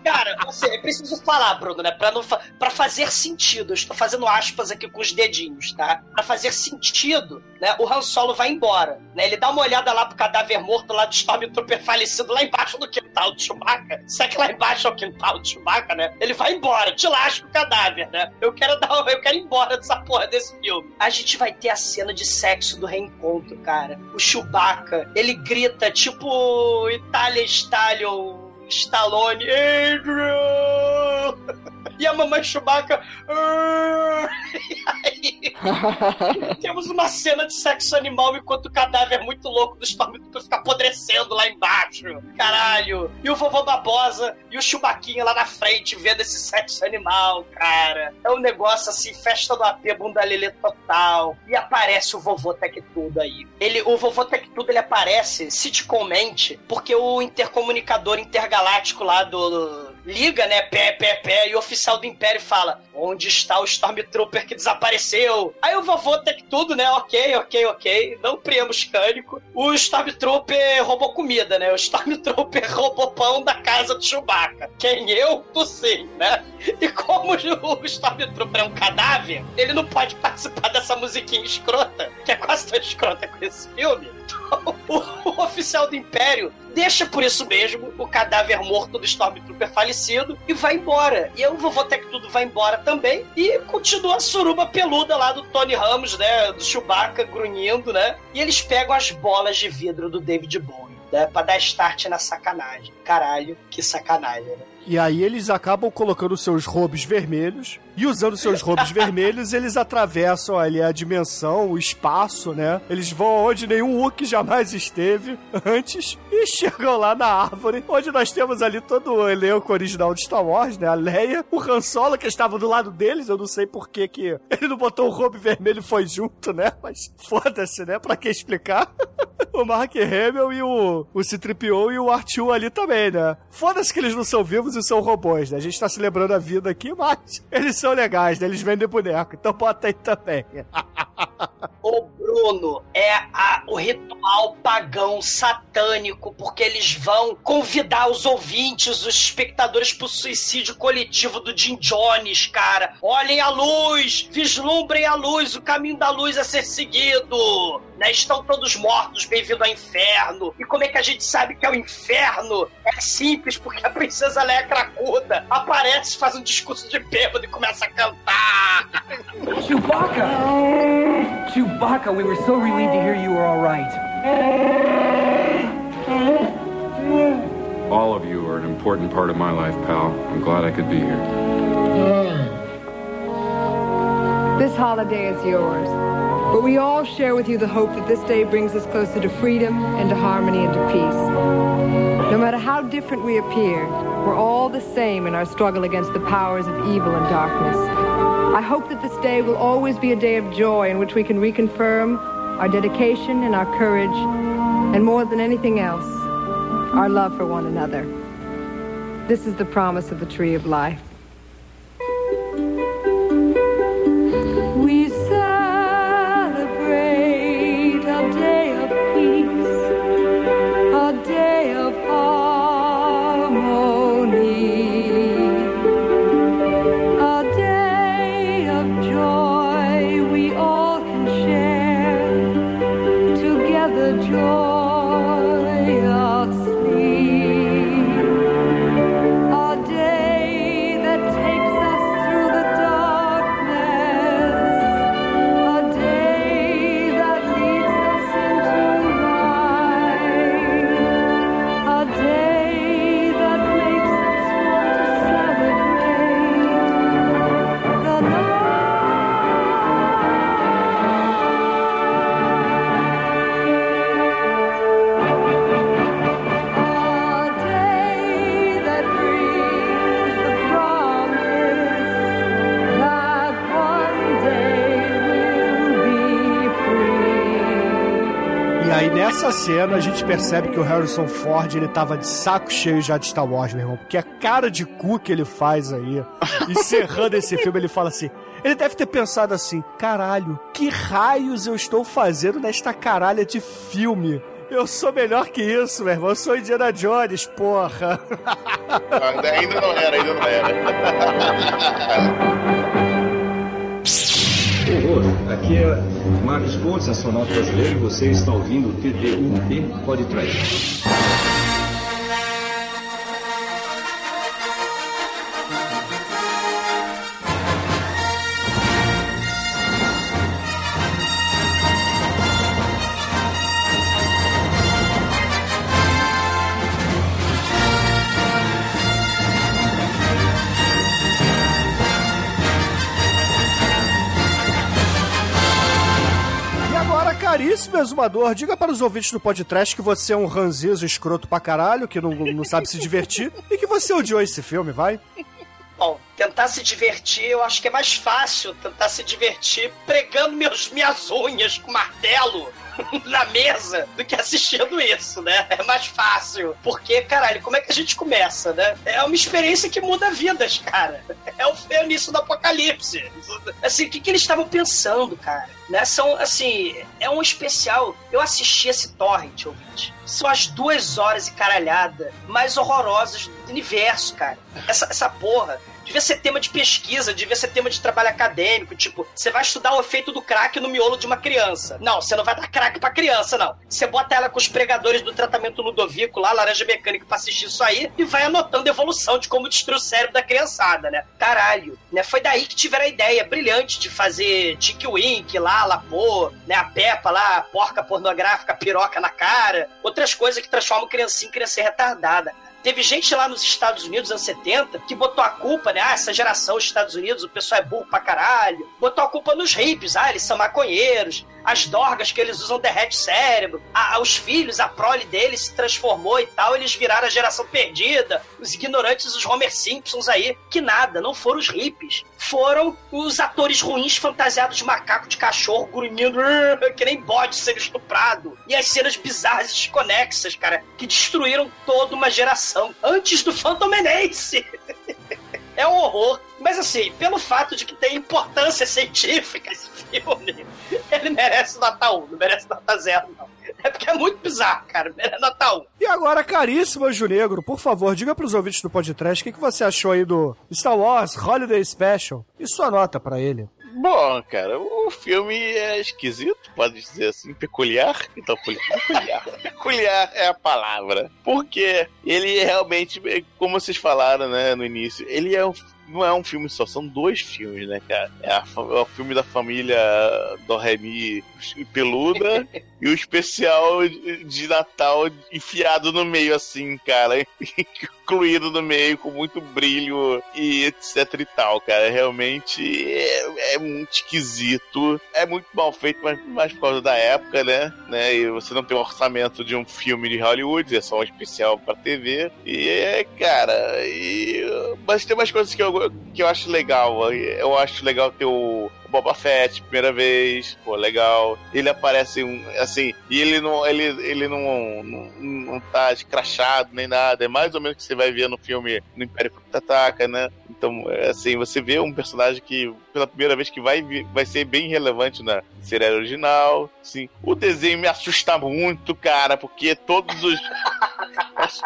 Cara, o assim, é preciso falar, Bruno, né? Pra, não fa pra fazer sentido. Eu estou fazendo aspas aqui com os dedinhos, tá? Pra fazer sentido, né? O Han Solo vai embora, né? Ele dá uma olhada lá pro cadáver morto lá do Stormtrooper falecido lá embaixo do quintal de Chewbacca. Será que lá embaixo é o quintal de Chewbacca, né? Ele vai embora, te lasca o cadáver, né? Eu quero dar, eu quero ir embora dessa porra desse filme. A gente vai ter a cena de sexo do reencontro, cara. O Chewbacca, ele grita tipo Itália Stallion Stallone, Adrian! E a mamãe Chewbacca. [laughs] E aí, [laughs] temos uma cena de sexo animal enquanto o cadáver muito louco do Stormtrooper fica apodrecendo lá embaixo. Caralho. E o vovô Babosa e o Chewbaquinha lá na frente vendo esse sexo animal, cara. É um negócio assim, festa do AP, bunda lelê total. E aparece o vovô Tech Tudo aí. Ele, o vovô Tech Tudo ele aparece sitcommente porque o intercomunicador intergaláctico lá do liga, né, pé, pé, pé, e o oficial do Império fala: Onde está o Stormtrooper que desapareceu? Aí o vovô tem tudo, né? Ok, ok, ok. Não priemos cânico. O Stormtrooper roubou comida, né? O Stormtrooper [laughs] roubou pão da casa do Chewbacca. Quem eu? Tu sim, né? E como [laughs] o Stormtrooper é um cadáver, ele não pode participar dessa musiquinha escrota, que é quase tão escrota com esse filme. O, oficial do Império deixa por isso mesmo o cadáver morto do Stormtrooper falecido e vai embora. E o vovô Tech Tudo vai embora também e continua a suruba peluda lá do Tony Ramos, né? Do Chewbacca grunhindo, né? E eles pegam as bolas de vidro do David Bowie. Né, pra dar start na sacanagem. Caralho, que sacanagem, né? E aí eles acabam colocando seus robos vermelhos. E usando seus robos vermelhos, eles atravessam ali a dimensão, o espaço, né? Eles vão onde nenhum Wookiee jamais esteve antes e chegam lá na árvore, onde nós temos ali todo o elenco original de Star Wars, né? A Leia, o Han Solo, que estava do lado deles, eu não sei por que que ele não botou o robo vermelho e foi junto, né? Mas foda-se, né? Pra que explicar? [laughs] o Mark Hamill e o, o C-3PO e o R2 ali também, né? Foda-se que eles não são vivos e são robôs, né? A gente tá celebrando a vida aqui, mas eles são legais, né? Eles vendem boneco, então bota aí também. [laughs] [laughs] O Bruno é a- o ritual pagão satânico, porque eles vão convidar os ouvintes, os espectadores pro suicídio coletivo do Jim Jones, cara. Olhem a luz, vislumbrem a luz, o caminho da luz a ser seguido. Né? Estão todos mortos, bem-vindo ao inferno. E como é que a gente sabe que é o inferno? É simples, porque a princesa Leia Cracuda aparece, faz um discurso de bêbado e começa a cantar. Chewbacca! Chewbacca, we were so relieved to hear you were all right. All of you are an important part of my life, pal. I'm glad I could be here. This holiday is yours. But we all share with you the hope that this day brings us closer to freedom and to harmony and to peace. No matter how different we appear, we're all the same in our struggle against the powers of evil and darkness. I hope that this day will always be a day of joy in which we can reconfirm our dedication and our courage, and more than anything else, our love for one another. This is the promise of the Tree of Life. Cena a gente percebe que o Harrison Ford ele tava de saco cheio já de Star Wars, meu irmão. Porque a cara de cu que ele faz aí, encerrando esse filme, ele fala assim. Ele deve ter pensado assim: caralho, que raios eu estou fazendo nesta caralha de filme? Eu sou melhor que isso, meu irmão. Eu sou Indiana Jones, porra. ainda não era, ainda não era. Horror, aqui é Marcos Pontes, astronauta brasileiro, e você está ouvindo o TT1P Podcast. E caríssimo exumador, diga para os ouvintes do podcast que você é um ranzizo escroto pra caralho, que não, não sabe se divertir, [laughs] e que você odiou esse filme, vai? Bom, tentar se divertir, eu acho que é mais fácil tentar se divertir pregando meus, minhas unhas com martelo [laughs] na mesa do que assistindo isso, né? É mais fácil. Porque, caralho, como é que a gente começa, né? É uma experiência que muda vidas, cara. É o é o início do apocalipse. Assim, o que, que eles estavam pensando, cara? Né? São, assim, é um especial. Eu assisti esse torrent, ouvinte. São as duas horas e caralhada mais horrorosas do universo, cara. Essa, essa porra devia ser tema de pesquisa, devia ser tema de trabalho acadêmico. Tipo, você vai estudar o efeito do crack no miolo de uma criança. Não, você não vai dar crack pra criança, não. Você bota ela com os pregadores do tratamento ludovico lá, laranja mecânica, pra assistir isso aí, e vai anotando a evolução de como destruir o cérebro da criançada, né? Caralho, né? Foi daí que tiveram a ideia brilhante de fazer Tiki Wink lá, Lapô, né? A Peppa lá, a porca pornográfica, piroca na cara. Outras coisas que transformam criancinha em criança retardada. Teve gente lá nos Estados Unidos, anos 70, que botou a culpa, né? Ah, essa geração dos Estados Unidos, o pessoal é burro pra caralho. Botou a culpa nos hippies, ah, eles são maconheiros. As dorgas que eles usam derrete cérebro. Ah, os filhos, a prole deles se transformou e tal, eles viraram a geração perdida. Os ignorantes, os Homer Simpsons aí. Que nada, não foram os hippies. Foram os atores ruins fantasiados de macaco, de cachorro, grunhindo, [laughs] que nem bode sendo estuprado. E as cenas bizarras e desconexas, cara, que destruíram toda uma geração antes do Phantom Menace. [laughs] é um horror. Mas assim, pelo fato de que tem importância científica esse filme, [laughs] ele merece nota 1, não merece nota 0, não. É porque é muito bizarro, cara. Merece nota 1. E agora, caríssimo Anjo Negro, por favor, diga pros ouvintes do podcast o que, que você achou aí do Star Wars Holiday Special e sua nota pra ele. Bom, cara, o filme é esquisito, pode dizer assim, peculiar. Então, peculiar. [laughs] peculiar é a palavra. Porque ele realmente, como vocês falaram, né, no início, ele é um não é um filme só, são dois filmes, né, cara? É, a, é o filme da família do Remy peluda [laughs] e o especial de Natal enfiado no meio, assim, cara. [laughs] Incluído no meio, com muito brilho e etc e tal, cara. Realmente é, é muito esquisito. É muito mal feito, mas por causa da época, né? né? E você não tem o orçamento de um filme de Hollywood, é só um especial pra TV. E é, cara. E... Mas tem umas coisas que eu, que eu acho legal. Eu acho legal ter o Boba Fett, primeira vez, pô, legal. Ele aparece um, assim, e ele não, ele, ele não, não, não tá escrachado nem nada. É mais ou menos o que você vai ver no filme no Império Contra-Ataca, né? Então, assim, você vê um personagem que, pela primeira vez, que vai, vai ser bem relevante na série original. Sim. O desenho me assusta muito, cara, porque todos os. [laughs]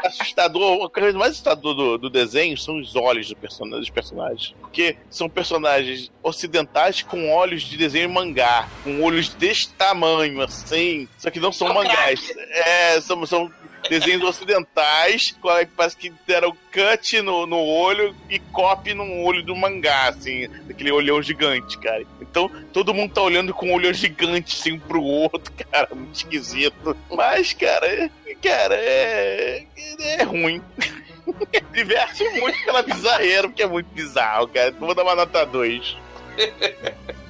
assustador, a coisa mais assustador do, do desenho são os olhos do person dos personagens. Porque são personagens ocidentais com olhos de desenho mangá, com olhos deste tamanho, assim. Só que não são mangás. É, são, são desenhos ocidentais, parece que deram cut no, no olho e copy no olho do mangá, assim, daquele olhão gigante, cara. Então, todo mundo tá olhando com um olho gigante, assim, pro outro, [laughs] cara, muito esquisito. Mas, cara, cara, é, é ruim. [laughs] Diverte muito pela bizarreira, porque é muito bizarro, cara. Vou dar uma nota 2.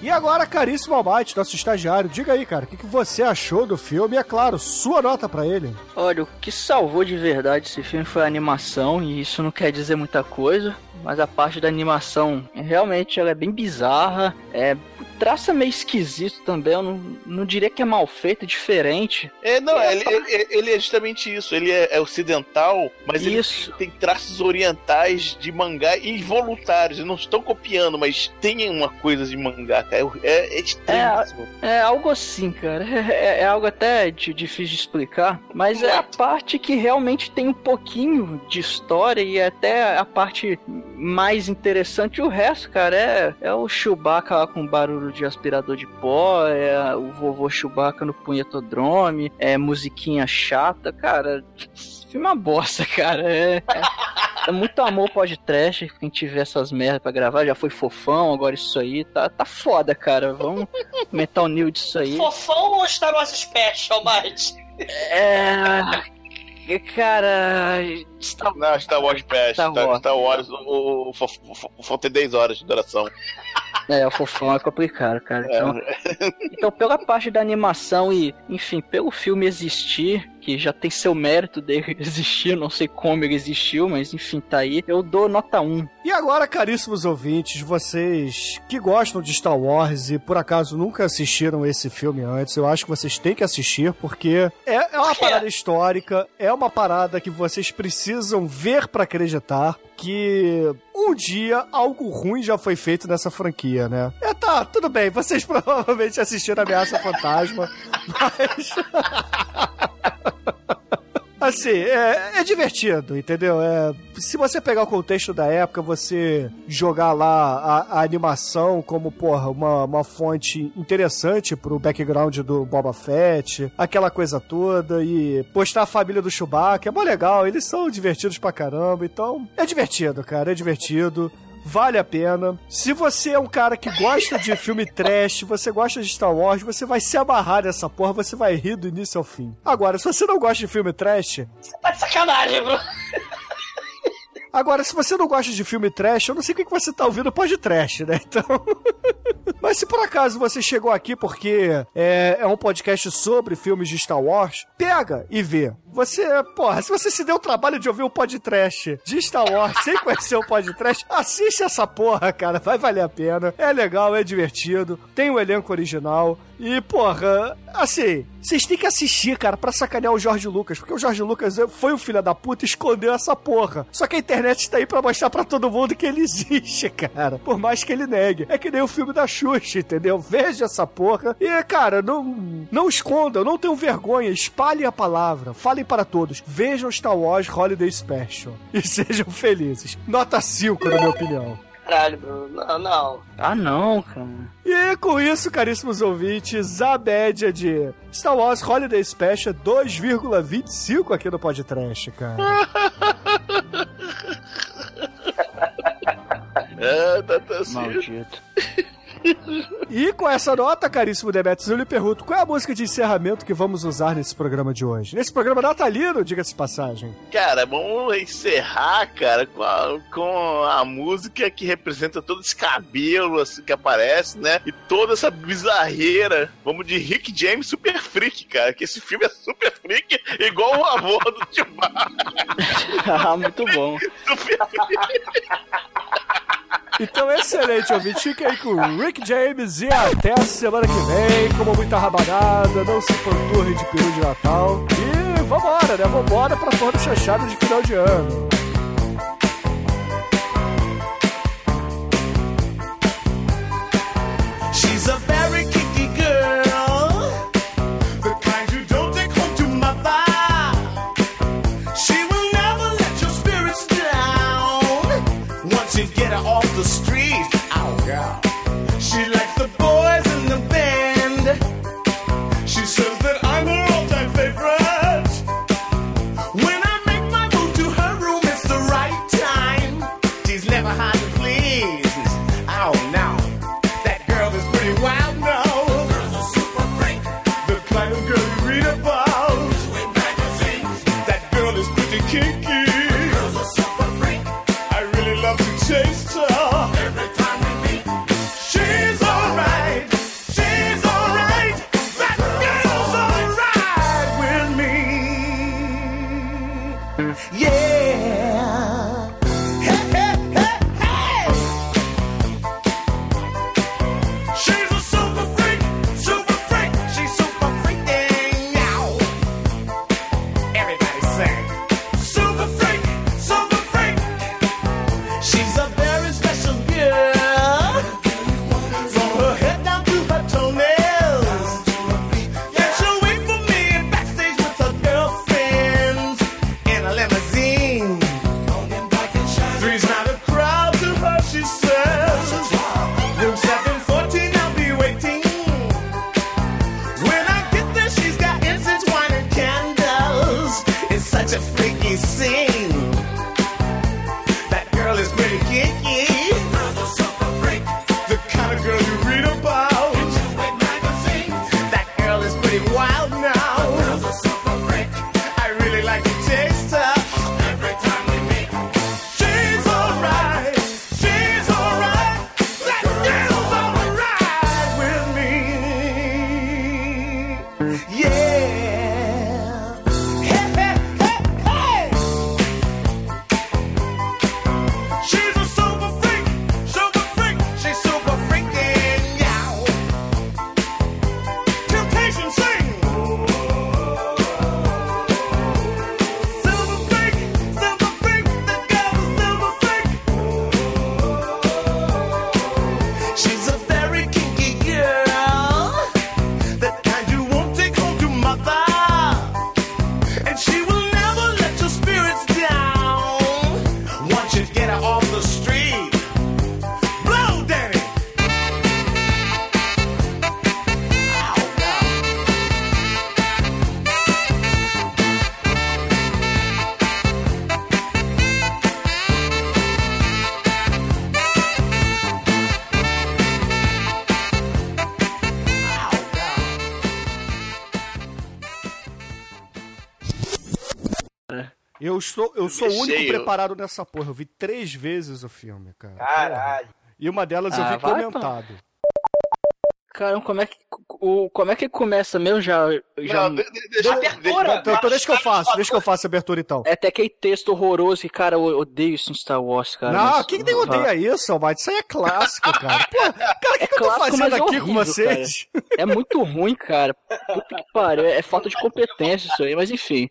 E agora, caríssimo Almighty, nosso estagiário, diga aí, cara, o que, que você achou do filme e, é claro, sua nota para ele. Olha, o que salvou de verdade esse filme foi a animação, e isso não quer dizer muita coisa, mas a parte da animação, realmente, ela é bem bizarra, é traço é meio esquisito também. Eu não, não diria que é mal feito, é diferente. É, não, ele, ele, ele é justamente isso. Ele é, é ocidental, mas Isso. ele tem traços orientais de mangá involuntários. Eles não estão copiando, mas tem uma coisa de mangá, cara. É, é estranho. É algo assim, cara. [laughs] É, é algo até de- difícil de explicar. Mas é a parte que realmente tem um pouquinho de história e é até a parte mais interessante. O resto, cara, é, é o Chewbacca lá com barulho de aspirador de pó, é o vovô Chewbacca no punhetodrome, é musiquinha chata. Cara, filme é uma bosta, [laughs] cara. É, é, é muito amor pode trash. Quem tiver essas merdas pra gravar já foi fofão, agora isso aí tá, tá foda, cara. Vamos aumentar o nível disso aí. Fofão ou Star Wars Special, Mate? É. Cara. Star... Não, Star Wars Pass. Star Wars. Star Wars, o, o, o, o, o tem 10 horas de duração. É, o fofão é complicado, cara. Então, então, pela parte da animação e, enfim, pelo filme existir, que já tem seu mérito dele [laughs] existir, não sei como ele existiu, mas enfim, tá aí, eu dou nota 1. E agora, caríssimos ouvintes, vocês que gostam de Star Wars e por acaso nunca assistiram esse filme antes, eu acho que vocês têm que assistir porque é, é uma parada histórica, é uma parada que vocês precisam ver pra acreditar que um dia algo ruim já foi feito nessa franquia, né? É, tá, tudo bem, vocês [laughs] provavelmente assistiram Ameaça Fantasma, mas. [laughs] Assim, é, é divertido, entendeu? É, se você pegar o contexto da época, você jogar lá a, a animação como, porra, uma, uma fonte interessante pro background do Boba Fett, aquela coisa toda, e postar a família do Chewbacca, é mó legal, eles são divertidos pra caramba, então é divertido, cara, é divertido. Vale a pena. Se você é um cara que gosta de filme trash, você gosta de Star Wars, você vai se amarrar nessa porra, você vai rir do início ao fim. Agora, se você não gosta de filme trash, Tá de sacanagem, bro. Agora, se você não gosta de filme trash, eu não sei o que você tá ouvindo pode trash, né? [laughs] Então. Mas se por acaso você chegou aqui porque é, é um podcast sobre filmes de Star Wars, pega e vê. Você, porra, se você se deu o trabalho de ouvir o podcast de Star Wars sem conhecer o podcast, assiste essa porra, cara. Vai valer a pena. É legal, é divertido. Tem o elenco original. E, porra, assim, vocês têm que assistir, cara, pra sacanear o Jorge Lucas. Porque o Jorge Lucas foi o filho da puta e escondeu essa porra. Só que a internet tá aí pra mostrar pra todo mundo que ele existe, [laughs] cara. Por mais que ele negue. É que nem o filme da Xuxa, entendeu? Veja essa porra. E, cara, não, não escondam, não tenham vergonha. Espalhem a palavra. Falem para todos. Vejam Star Wars Holiday Special. [laughs] E sejam felizes. Nota 5, na minha opinião. Caralho, bro. Não, não. Ah, não, cara. E com isso, caríssimos ouvintes, a média de Star Wars Holiday Special é 2,25 aqui no podcast, cara. [laughs] É, tá, tá assim. Maldito. [laughs] E com essa nota, caríssimo Demetrius, eu lhe pergunto, qual é a música de encerramento que vamos usar nesse programa de hoje? Nesse programa natalino, diga-se de passagem. Cara, vamos encerrar, cara, com a, com a música que representa todo esse cabelo assim, que aparece, né? E toda essa bizarreira. Vamos de Rick James Super Freak, cara. Que esse filme é super freak, igual o avô do Chewbacca. [laughs] ah, muito bom. Super freak. Então, excelente, ouvinte. Fica aí com o Rick James e até a semana que vem. Como muita rabanada, não se panturre de peru de Natal. E vambora, né? Vambora pra fora do chachado de final de ano. Eu, estou, eu sou o único preparado nessa porra. Eu vi três vezes o filme, cara. Caralho. E uma delas eu Ah, vi vai, comentado. Caramba, como é que, o, como é que começa mesmo? Já, já... Não, de- de- deixa- Abertura. Então, então deixa que eu faço, deixa que eu faço a abertura então. É até aquele texto horroroso que, cara, eu odeio isso em Star Wars, cara. Não, mas- quem que nem odeia isso, Almighty? Isso aí é clássico, cara. [laughs] Pô, cara, o que, que eu tô clássico, fazendo é aqui com horrível, vocês? É muito ruim, cara. Puta que pariu. É falta de competência isso aí, mas enfim.